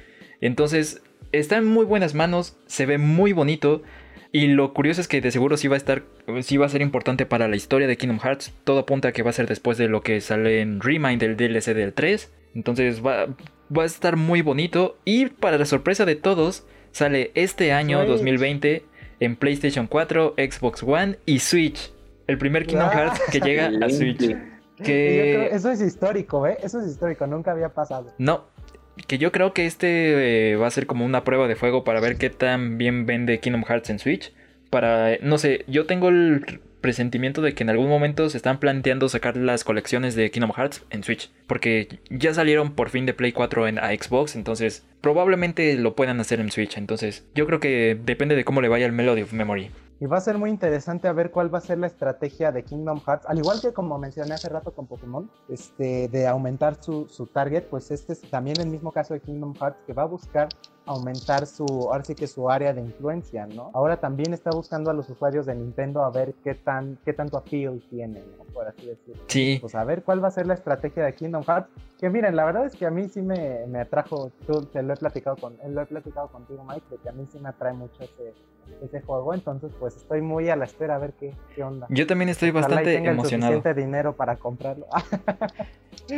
Entonces, está en muy buenas manos, se ve muy bonito. Y lo curioso es que de seguro sí va a estar, sí va a ser importante para la historia de Kingdom Hearts. Todo apunta a que va a ser después de lo que sale en Remind del DLC del 3. Entonces va, va a estar muy bonito. Y para la sorpresa de todos, sale este año Switch. 2020 en PlayStation 4, Xbox One y Switch. El primer Kingdom. Hearts que llega a Switch. Que eso es histórico, ¿eh? Eso es histórico, nunca había pasado. no, que yo creo que este eh, va a ser como una prueba de fuego para ver qué tan bien vende Kingdom Hearts en Switch. Para, no sé, yo tengo el presentimiento de que en algún momento se están planteando sacar las colecciones de Kingdom Hearts en Switch. Porque ya salieron por fin de Play 4 en, a Xbox, entonces probablemente lo puedan hacer en Switch. Entonces yo creo que depende de cómo le vaya el Melody of Memory. Y va a ser muy interesante a ver cuál va a ser la estrategia de Kingdom Hearts. Al igual que como mencioné hace rato con Pokémon, este, de aumentar su, su target, pues este es también el mismo caso de Kingdom Hearts que va a buscar aumentar su, ahora sí que su área de influencia, ¿no? Ahora también está buscando a los usuarios de Nintendo a ver qué tan, qué tanto appeal tienen, ¿no? por así decirlo. Sí, Pues a ver cuál va a ser la estrategia de Kingdom Hearts. Que miren, la verdad es que a mí sí me, me atrajo, tú, te lo he platicado con, lo he platicado contigo, Mike, de que a mí sí me atrae mucho ese, ese juego. Entonces, pues estoy muy a la espera a ver qué, qué onda. yo también estoy Ojalá y bastante tenga el emocionado. suficiente dinero para comprarlo.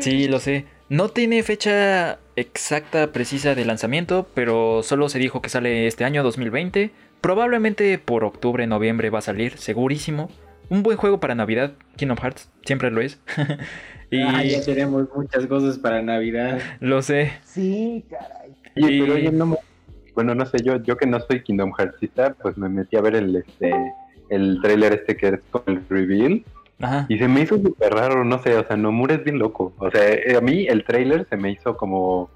Sí, lo sé. No tiene fecha exacta, precisa de lanzamiento, pero solo se dijo que sale este año 2020. Probablemente por octubre, noviembre va a salir, segurísimo. Un buen juego para Navidad, Kingdom Hearts, siempre lo es. y Ah, ya tenemos muchas cosas para Navidad. lo sé. sí, caray. Oye, Y- pero oye, no me- Bueno, no sé, yo, yo que no soy Kingdom Heartsista, pues me metí a ver el este el trailer este que es con el reveal Ajá. y se me hizo súper raro, no sé, o sea, Nomura es bien loco. O sea, eh, a mí el trailer se me hizo como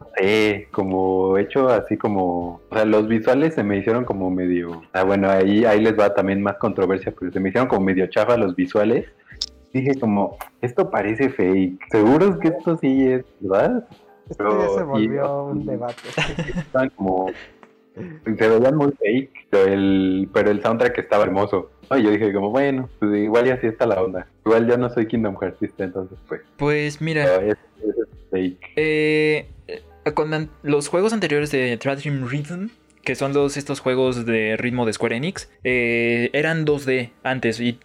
no sé, como hecho así como, o sea, los visuales se me hicieron como medio, ah, bueno, ahí ahí les va también más controversia, pero se me hicieron como medio chafa los visuales. Dije como, esto parece fake. ¿Seguros que esto sí es verdad? Esto Pero- ya se y- volvió un debate. estaban como se veían muy fake pero el pero el soundtrack estaba hermoso ¿no? y yo dije como bueno pues igual y así está la onda igual yo no soy Kingdom Heartsista entonces pues Pues mira, es, es fake eh, con los juegos anteriores de Dream Rhythm, que son los, estos juegos de ritmo de Square Enix, eh, eran 2D antes y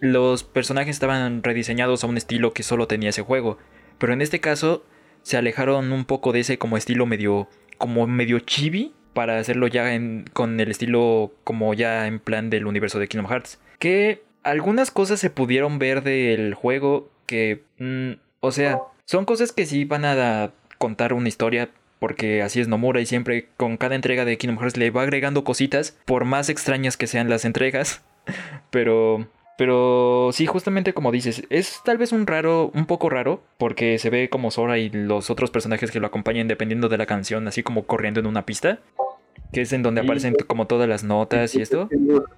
los personajes estaban rediseñados a un estilo que solo tenía ese juego. Pero en este caso se alejaron un poco de ese como estilo medio como medio chibi para hacerlo ya en- con el estilo como ya en plan del universo de Kingdom Hearts. Que algunas cosas se pudieron ver del juego que, mm, o sea, son cosas que sí van a contar una historia porque así es Nomura y siempre con cada entrega de Kingdom Hearts le va agregando cositas por más extrañas que sean las entregas. Pero pero sí, justamente como dices, es tal vez un raro, un poco raro, porque se ve como Sora y los otros personajes que lo acompañan dependiendo de la canción, así como corriendo en una pista, que es en donde Sí. aparecen como todas las notas y esto.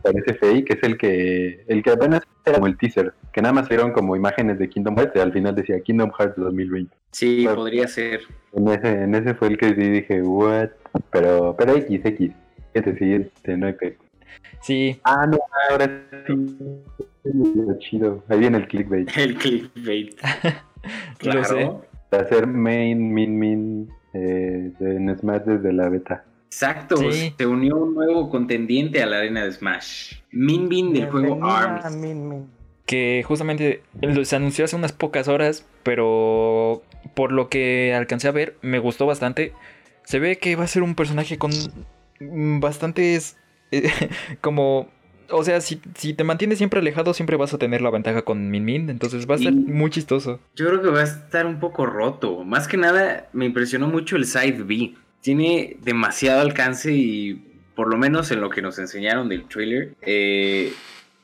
parece fake es el que el que apenas era como el teaser que nada más vieron como imágenes de Kingdom Hearts y al final decía Kingdom Hearts 2020 Sí, podría ser. en ese en ese fue el que sí dije what pero pero X X este siguiente no hay pe- Sí, ah no ahora sí chido ahí viene el clickbait El clickbait. Lo sé. para hacer main, min, min eh, en Smash desde la beta. Exacto, Sí. se unió un nuevo contendiente a la arena de Smash. Min Bin del juego ARMS. Min Min. que justamente se anunció hace unas pocas horas, pero por lo que alcancé a ver, me gustó bastante. Se ve que va a ser un personaje con bastantes... eh, como... o sea, si, si te mantienes siempre alejado, siempre vas a tener la ventaja con Min Min. Entonces va a estar Y- muy chistoso. Yo creo que va a estar un poco roto. Más que nada, me impresionó mucho el side B. Tiene demasiado alcance y por lo menos en lo que nos enseñaron del trailer, eh,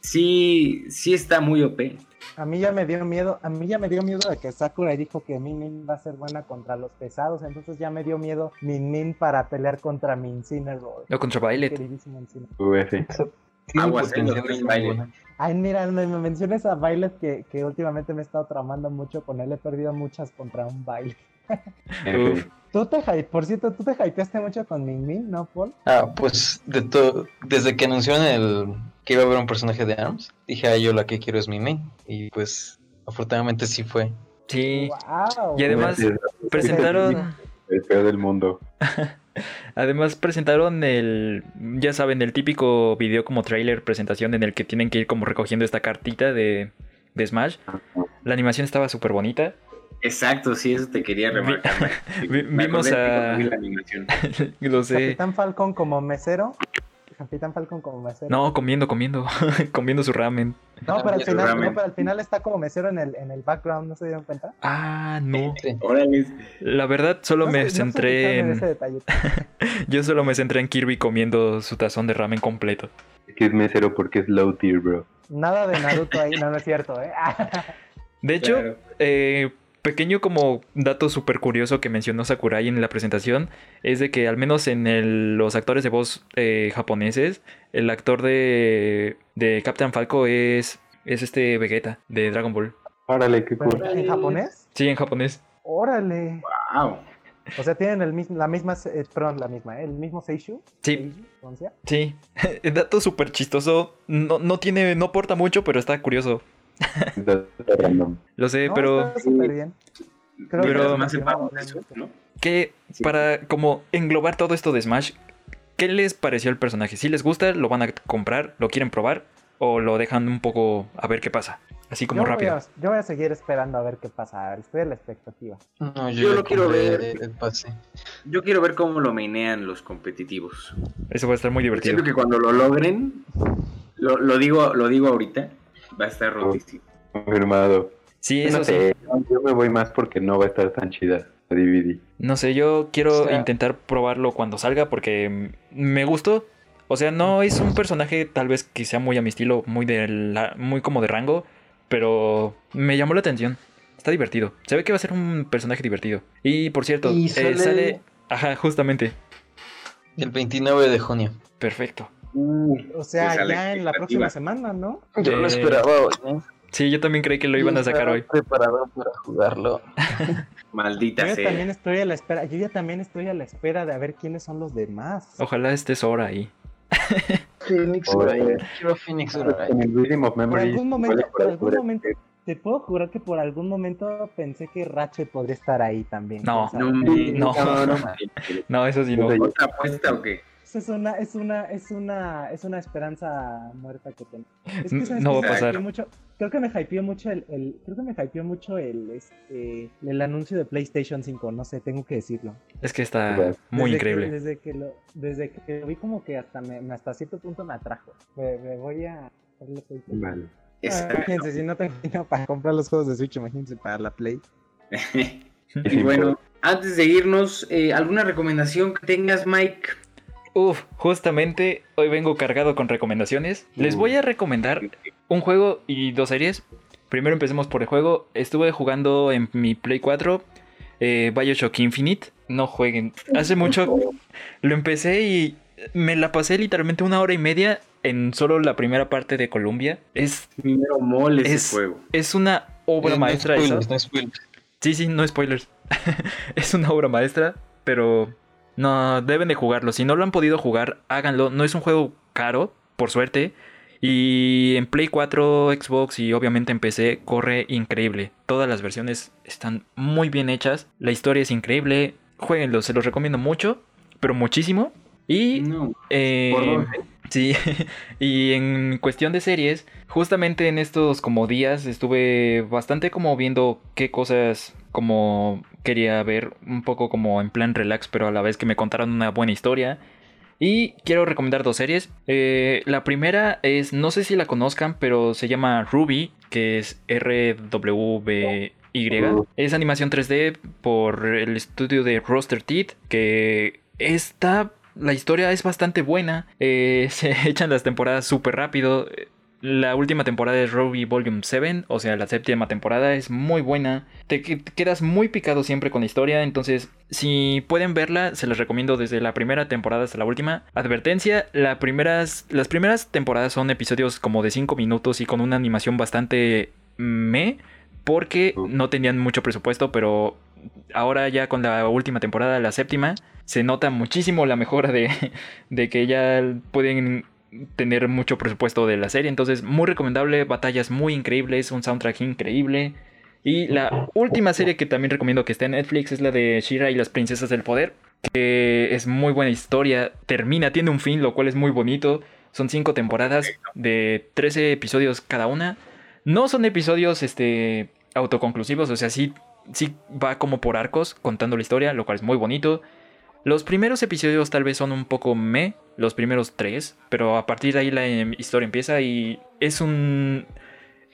sí, sí está muy OP. A mí ya me dio miedo, a mí ya me dio miedo de que Sakura dijo que Min Min va a ser buena contra los pesados, entonces ya me dio miedo Min Min para pelear contra Min Cineroy. No contra Violet. Queridísimo Incineroar. UF. Aguas, potencial los bueno. Ay, mira, me, me mencionas a Violet que, que últimamente me he estado tramando mucho con él, he perdido muchas contra un. Uf. Tú te hype, por cierto, tú te hypeaste mucho con Min Min, ¿no, Paul? Ah, pues de todo, desde que anunciaron el que iba a haber un personaje de ARMS, dije, ah, yo la que quiero es Mimi. Y pues, afortunadamente sí fue. Sí. Wow. Y además presentaron... El peor del mundo. Además presentaron el, ya saben, el típico video como trailer presentación en el que tienen que ir como recogiendo esta cartita de, de Smash. La animación estaba súper bonita. Exacto, sí, eso te quería remarcar. Vimos a- la animación. Lo sé. Capitán Falcon como mesero. Capitán Falcon como mesero. No, comiendo, comiendo, comiendo su ramen. No, pero al final, ramen. no, pero al final está como mesero en el, en el background, ¿no se dieron cuenta? Ah, no. Órale. La verdad, solo No me no centré en... ese detalle. Yo solo me centré en Kirby comiendo su tazón de ramen completo. Es que es mesero porque es low tier, bro. Nada de Naruto ahí, no, no es cierto, ¿eh? De hecho, Claro. eh, pequeño como dato súper curioso que mencionó Sakurai en la presentación es de que al menos en el- los actores de voz eh, japoneses, el actor de, de Captain Falco es, es este Vegeta de Dragon Ball. Órale, qué cool. ¿En japonés? Sí, en japonés. Órale. Wow. O sea, tienen el mismo, la misma, eh, perdón, la misma, ¿eh? el mismo Seishu. Sí. Seishu. Sí, el dato súper chistoso. No, no tiene, no aporta mucho, pero está curioso. Lo sé, No, pero bien. Creo que Pero- lo más que Sí. para como englobar todo esto de Smash, ¿qué les pareció el personaje? Si les gusta, lo van a comprar, lo quieren probar o lo dejan un poco a ver qué pasa. Así como yo voy rápido. a- yo voy a seguir esperando a ver qué pasa. Estoy a la expectativa. No, Yo ya lo quiero ver. El pase. Yo quiero ver cómo lo mainean los competitivos. Eso va a estar muy divertido. Siento que cuando lo logren, lo, lo digo, lo digo ahorita, va a estar rotísimo. Confirmado. Sí, no eso sí. sé, yo me voy más porque no va a estar tan chida la DVD. No sé, yo quiero O sea- intentar probarlo cuando salga porque me gustó. O sea, no es un personaje tal vez que sea muy a mi estilo, muy de la- muy como de rango, pero me llamó la atención. Está divertido. Se ve que va a ser un personaje divertido. Y por cierto, Y eh, sale- sale... Ajá, justamente. El 29 de junio. Perfecto. O sea, Pues ya en la próxima semana, ¿no? Yo Eh, lo esperaba hoy. ¿eh? Sí, yo también creí que lo iban a sacar hoy. preparado para jugarlo. Maldita Yo ya sea. también estoy a la espera. Yo ya también estoy a la espera de a ver quiénes son los demás. Ojalá estés ahora ahí. Phoenix. Wright. Quiero Phoenix Wright. En el Rhythm of Por Memory. algún momento, por por- algún por- momento, te puedo jurar que por algún momento pensé que Ratchet podría estar ahí también. No, No. no, no. No, eso sí no. ¿Otra apuesta o qué? Esa Es una, es una, es una, es una esperanza muerta que tengo. Es ¿sabes no va a pasar. Mucho, creo que me hypeó mucho el, el- creo que me hypeó mucho el, este, el anuncio de PlayStation 5, no sé, tengo que decirlo. Es que está Desde muy Desde increíble. Que, desde que lo, desde que lo vi como que hasta me, me- hasta cierto punto me atrajo. Me, me voy a. Vale. Ah, imagínense, si no tengo dinero para comprar los juegos de Switch, imagínense para la Play. y bueno, antes de irnos, eh, ¿alguna recomendación que tengas, Mike? Uf, justamente hoy vengo cargado con recomendaciones. Les voy a recomendar un juego y dos series. Primero empecemos por el juego. Estuve jugando en mi Play 4 eh, Bioshock Infinite. No jueguen. Hace mucho lo empecé y me la pasé literalmente una hora y media en solo la primera parte de Columbia. Es, Primero mole ese Es- juego. es una obra No maestra eso. spoilers, no spoilers. Sí, sí, no spoilers. es una obra maestra, pero no deben de jugarlo. Si no lo han podido jugar, háganlo. No es un juego caro, por suerte. Y en Play 4, Xbox y obviamente en PC corre increíble. Todas las versiones están muy bien hechas. La historia es increíble. Jueguenlo, se los recomiendo mucho, pero muchísimo. Y No. eh. Sí, y en cuestión de series, justamente en estos como días estuve bastante como viendo qué cosas como quería ver, un poco como en plan relax, pero a la vez que me contaran una buena historia. Y quiero recomendar dos series. Eh, la primera es, no sé si la conozcan, pero se llama Ruby, que es RWBY. Es animación 3D por el estudio de Roster Teeth, que está... La historia es bastante buena. eh, se echan las temporadas súper rápido. La última temporada es Ruby Volume 7, o sea, la séptima temporada es muy buena. Te que- quedas muy picado siempre con la historia, entonces si pueden verla, se les recomiendo desde la primera temporada hasta la última. Advertencia, la primeras, las primeras temporadas son episodios como de 5 minutos y con una animación bastante me, porque no tenían mucho presupuesto, pero ahora ya con la última temporada, la séptima, se nota muchísimo la mejora de, de que ya pueden tener mucho presupuesto de la serie. Entonces, muy recomendable, batallas muy increíbles, un soundtrack increíble. Y la última serie que también recomiendo que esté en Netflix es la de Shira y las princesas del poder, que es muy buena historia, termina, tiene un fin, lo cual es muy bonito. Son cinco temporadas de 13 episodios cada una. No son episodios este, autoconclusivos, o sea, sí, sí va como por arcos contando la historia, lo cual es muy bonito. Los primeros episodios tal vez son un poco me, los primeros tres, pero a partir de ahí la em, historia empieza y es un...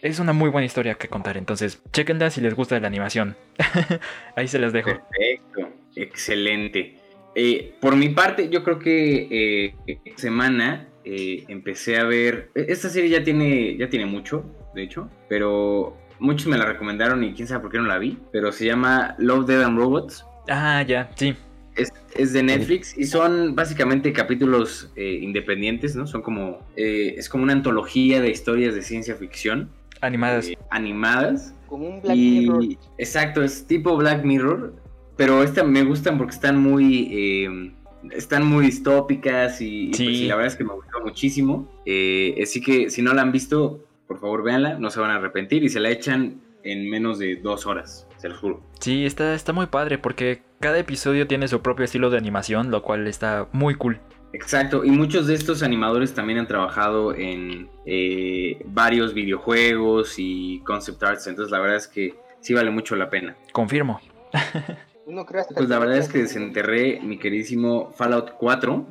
Es una muy buena historia que contar, entonces chequenla si les gusta la animación. ahí se las dejo. Perfecto, excelente. Eh, por mi parte, yo creo que eh, esta semana eh, empecé a ver. Esta serie ya tiene, ya tiene mucho, de hecho, pero muchos me la recomendaron y quién sabe por qué no la vi. Pero se llama Love, Dead and Robots. Ah, ya, sí. Es, es de Netflix y son básicamente capítulos eh, independientes, ¿no? Son como. eh, es como una antología de historias de ciencia ficción Animadas. eh, animadas. Como un Black Y- Mirror. Exacto, es tipo Black Mirror, pero esta me gustan porque están muy eh, están muy distópicas y, pues, y la verdad es que me gustó muchísimo. Eh, así que si no la han visto, por favor véanla, no se van a arrepentir y se la echan en menos de dos horas, se los juro. Sí, está, está muy padre porque cada episodio tiene su propio estilo de animación, lo cual está muy cool. Exacto, y muchos de estos animadores también han trabajado en eh, varios videojuegos y concept arts, entonces la verdad es que sí vale mucho la pena. Confirmo. Uno cree hasta Pues la verdad es que desenterré mi queridísimo Fallout 4.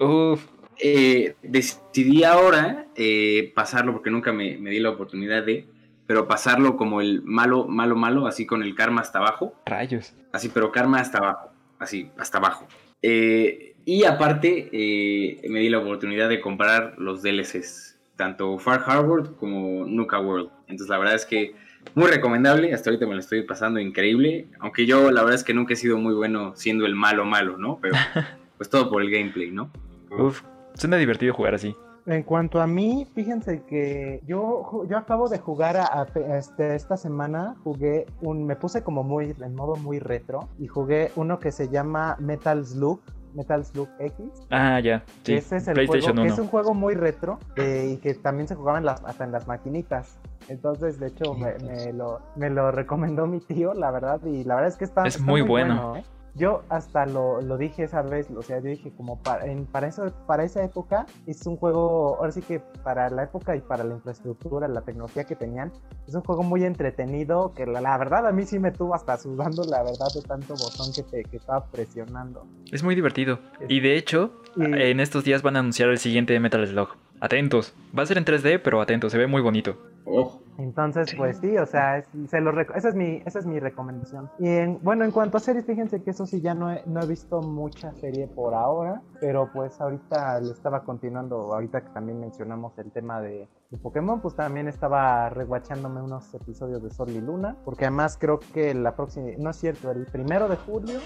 Uf, Eh, decidí ahora eh, pasarlo porque nunca me, me di la oportunidad de, pero pasarlo como el malo, malo, malo, así con el karma hasta abajo, rayos. así, pero karma hasta abajo, así, hasta abajo. Eh, y aparte, eh, me di la oportunidad de comprar los DLCs, tanto Far Harbor como Nuka World. Entonces, la verdad es que muy recomendable, hasta ahorita me lo estoy pasando increíble, aunque yo la verdad es que nunca he sido muy bueno siendo el malo, malo, ¿no? Pero pues todo por el gameplay, ¿no? Uf, suena divertido jugar así. En cuanto a mí, fíjense que yo, yo acabo de jugar a, a- este, esta semana, jugué un, me puse como muy, en modo muy retro, y jugué uno que se llama Metal Slug, Metal Slug X. Ah, ya. Sí. Ese es el PlayStation juego, que 1. es un juego muy retro eh, y que también se jugaba en las, hasta en las maquinitas. Entonces, de hecho, me, me lo, me lo recomendó mi tío, la verdad, y la verdad es que está, Es está muy bueno. ¿eh? Yo hasta lo, lo dije esa vez, o sea, yo dije como para, en- para, eso, para esa época es un juego, ahora sí que para la época y para la infraestructura, la tecnología que tenían, es un juego muy entretenido que la, la verdad a mí sí me tuvo hasta sudando la verdad de tanto botón que, te, que estaba presionando. Es muy divertido. Y de hecho, Y- en estos días van a anunciar el siguiente Metal Slug. Atentos. Va a ser en 3D, pero atentos, se ve muy bonito. Ojo. Entonces, pues sí, o sea, es- se lo esa, es mi, esa es mi recomendación. Y en- bueno, en cuanto a series, fíjense que eso sí, ya no he, no he visto mucha serie por ahora, pero pues ahorita le estaba continuando, ahorita que también mencionamos el tema de, de Pokémon, pues también estaba rewatchándome unos episodios de Sol y Luna, porque además creo que la próxima, no es cierto, el primero de julio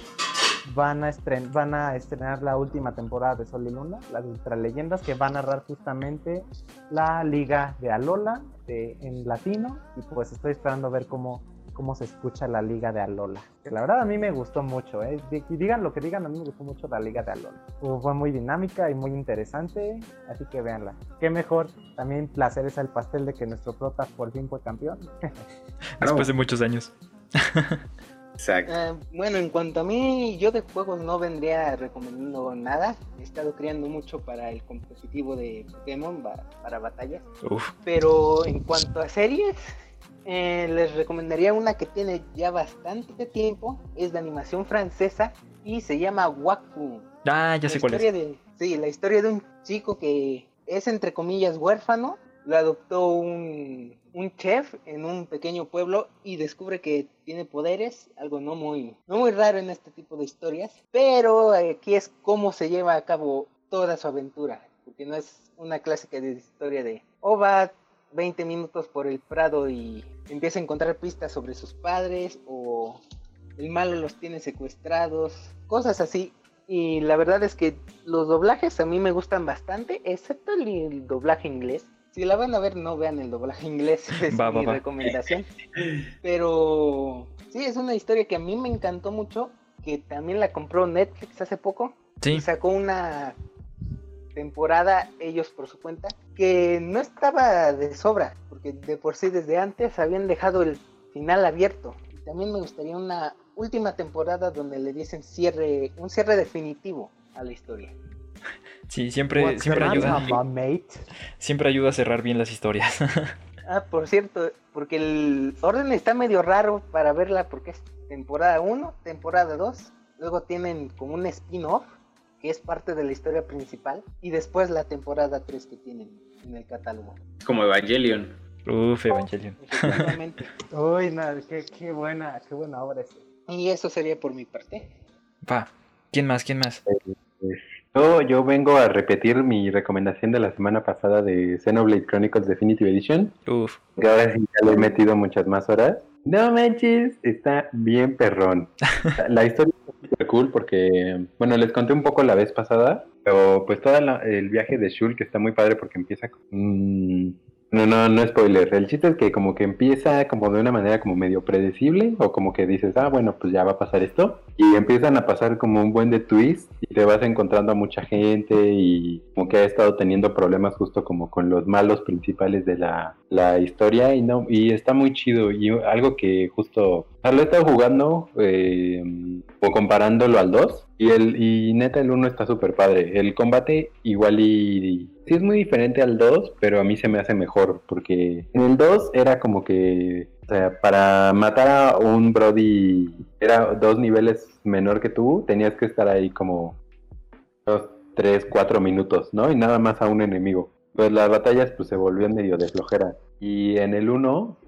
van a, estren van a estrenar la última temporada de Sol y Luna, las ultraleyendas que va a narrar justamente la liga de Alola de- en latino y pues estoy esperando ver cómo, cómo se escucha la liga de Alola. Que la verdad a mí me gustó mucho, ¿eh? Y digan lo que digan, a mí me gustó mucho la liga de Alola. Fue- Fue muy dinámica y muy interesante, así que véanla. Qué mejor, también placeres al pastel de que nuestro prota por fin fue campeón. Después de muchos años. Exacto. Ah, bueno, en cuanto a mí, yo de juegos no vendría recomendando nada. He estado creando mucho para el competitivo de Pokémon, para batallas. Uf. Pero en cuanto a series, eh, les recomendaría una que tiene ya bastante tiempo. Es de animación francesa y se llama Wakfu. Ah, ya sé La cuál es. de- Sí, la historia de un chico que es entre comillas huérfano, lo adoptó un, un chef en un pequeño pueblo y descubre que tiene poderes, algo no muy, no muy raro en este tipo de historias, pero aquí es cómo se lleva a cabo toda su aventura, porque no es una clásica de historia de, oh, va 20 minutos por el prado y empieza a encontrar pistas sobre sus padres o el malo los tiene secuestrados, cosas así. Y la verdad es que los doblajes a mí me gustan bastante, excepto el, doblaje inglés. Si la van a ver, no vean el doblaje inglés, es mi recomendación. Pero sí, es una historia que a mí me encantó mucho, que también la compró Netflix hace poco. Sí. Y sacó una temporada ellos por su cuenta, que no estaba de sobra, porque de por sí desde antes habían dejado el final abierto. Y también me gustaría una última temporada donde le diesen cierre, un cierre definitivo a la historia. Sí, siempre, siempre ayuda. Siempre ayuda a cerrar bien las historias. ah, por cierto, porque el orden está medio raro para verla porque es temporada 1, temporada 2, luego tienen como un spin-off que es parte de la historia principal, y después la temporada 3 que tienen en el catálogo. Como Evangelion. Uf, Evangelion. Uy, no, qué, qué, buena, qué buena obra es. Y eso sería por mi parte. Va, ¿quién más? ¿Quién más? Yo, yo vengo a repetir mi recomendación de la semana pasada de Xenoblade Chronicles Definitive Edition. Uf. Que ahora sí ya le he metido muchas más horas. No manches, está bien perrón. La historia súper cool porque, bueno, les conté un poco la vez pasada, pero pues todo el viaje de Shul que está muy padre porque empieza con... Mm, no, no, no spoiler. El chiste es que como que empieza como de una manera como medio predecible o como que dices, ah, bueno, pues ya va a pasar esto. Y empiezan a pasar como un buen de twist y te vas encontrando a mucha gente y como que ha estado teniendo problemas justo como con los malos principales de la, historia y no y está muy chido y algo que justo lo he estado jugando eh, o comparándolo al 2 y el y neta el 1 está súper padre. El combate igual y sí es muy diferente al 2, pero a mí se me hace mejor, porque en el 2 era como que, sea, para matar a un Brody, era dos niveles menor que tú, tenías que estar ahí como dos, tres, cuatro minutos, ¿no? Y nada más a un enemigo. Pues las batallas pues se volvían medio de flojera. Y en el 1,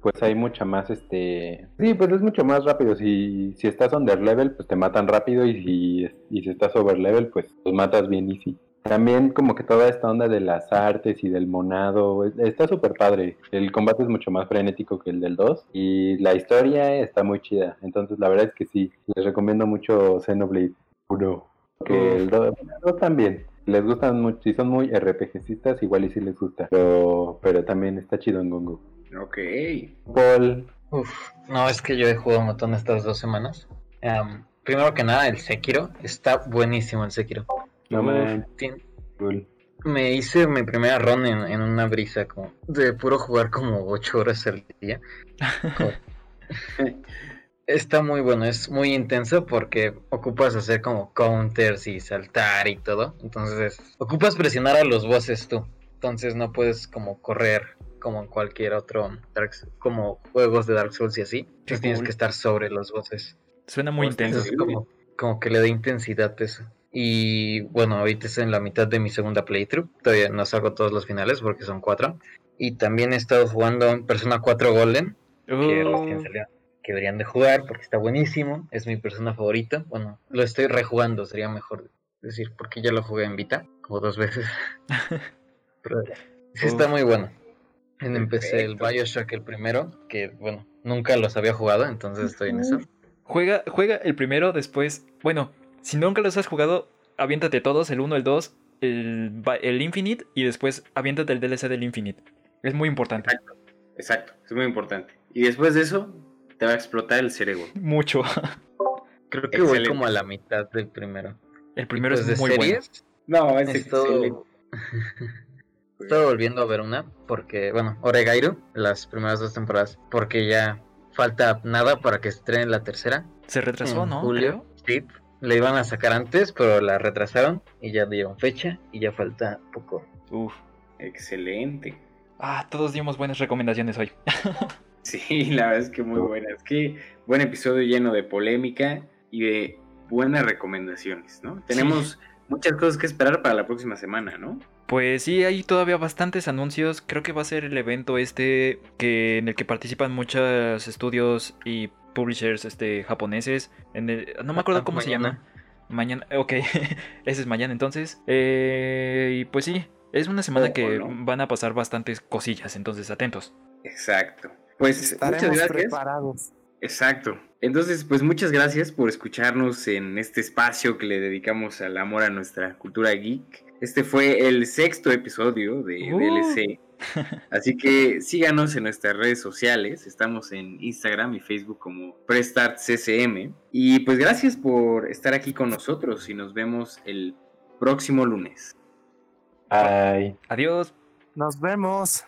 pues hay mucha más, este... Sí, pues es mucho más rápido. Si, si estás under level, pues te matan rápido. Y si, y si estás over level, pues los matas bien easy. También como que toda esta onda de las artes y del monado, está súper padre. El combate es mucho más frenético que el del 2 y la historia está muy chida. Entonces la verdad es que sí, les recomiendo mucho Xenoblade 1. Que el 2, también. Les gustan mucho, si son muy RPGistas, igual y sí les gusta. Pero, pero también está chido en Gongo. Ok. Paul. Uf, no, es que yo he jugado un montón estas dos semanas. primero que nada, el Sekiro. Está buenísimo el Sekiro. No me... Me hice mi primera run en, una brisa como de puro jugar como 8 horas al día. Está muy bueno, es muy intenso porque ocupas hacer como counters y saltar y todo. Entonces, ocupas presionar a los bosses tú. Entonces no puedes como correr como en cualquier otro como juegos de Dark Souls y así. Entonces tienes que estar sobre los bosses. Suena muy intenso. Como, como que le da intensidad eso. Y bueno, ahorita estoy en la mitad de mi segunda playthrough. Todavía no salgo todos los finales porque son cuatro. Y también he estado jugando Persona 4 Golden. Que oh. que deberían de jugar porque está buenísimo. Es mi persona favorita. Bueno, lo estoy rejugando, sería mejor decir, porque ya lo jugué en Vita como dos veces. Pero sí está muy bueno. Empecé el Bioshock el primero, que bueno, nunca los había jugado, entonces estoy en eso. Juega, juega el primero, después, bueno, si nunca los has jugado, aviéntate todos, el 1, el 2, el, el Infinite y después aviéntate el DLC del Infinite. Es muy importante. Exacto, exacto, es muy importante. Y después de eso, te va a explotar el cerebro. Mucho. Creo que voy como a la mitad del primero. El primero es muy bueno. No, es todo... Estoy volviendo a ver una porque, bueno, Oregairu, las primeras dos temporadas, porque ya falta nada para que estrene la tercera. Se retrasó, ¿no? Julio. Sí, la iban a sacar antes, pero la retrasaron y ya dieron fecha y ya falta poco. Uf, excelente. Ah, todos dimos buenas recomendaciones hoy. sí, la verdad es que muy buenas. Que buen episodio lleno de polémica y de buenas recomendaciones, ¿no? Tenemos muchas cosas que esperar para la próxima semana, ¿no? Pues sí, hay todavía bastantes anuncios. Creo que va a ser el evento este que en el que participan muchos estudios y publishers este japoneses. En el- no me acuerdo Ah, cómo se mañana. llama. Mañana, ok, ese es mañana entonces. Eh, y pues sí, es una semana Ojo, que ¿no? van a pasar bastantes cosillas, entonces atentos. Exacto. Pues muchas gracias. preparados. Exacto. Entonces, pues muchas gracias por escucharnos en este espacio que le dedicamos al amor a nuestra cultura geek. Este fue el sexto episodio de Uh. DLC. Así que síganos en nuestras redes sociales. Estamos en Instagram y Facebook como PrestartCCM. Y pues gracias por estar aquí con nosotros y nos vemos el próximo lunes. Ay. Adiós. Nos vemos.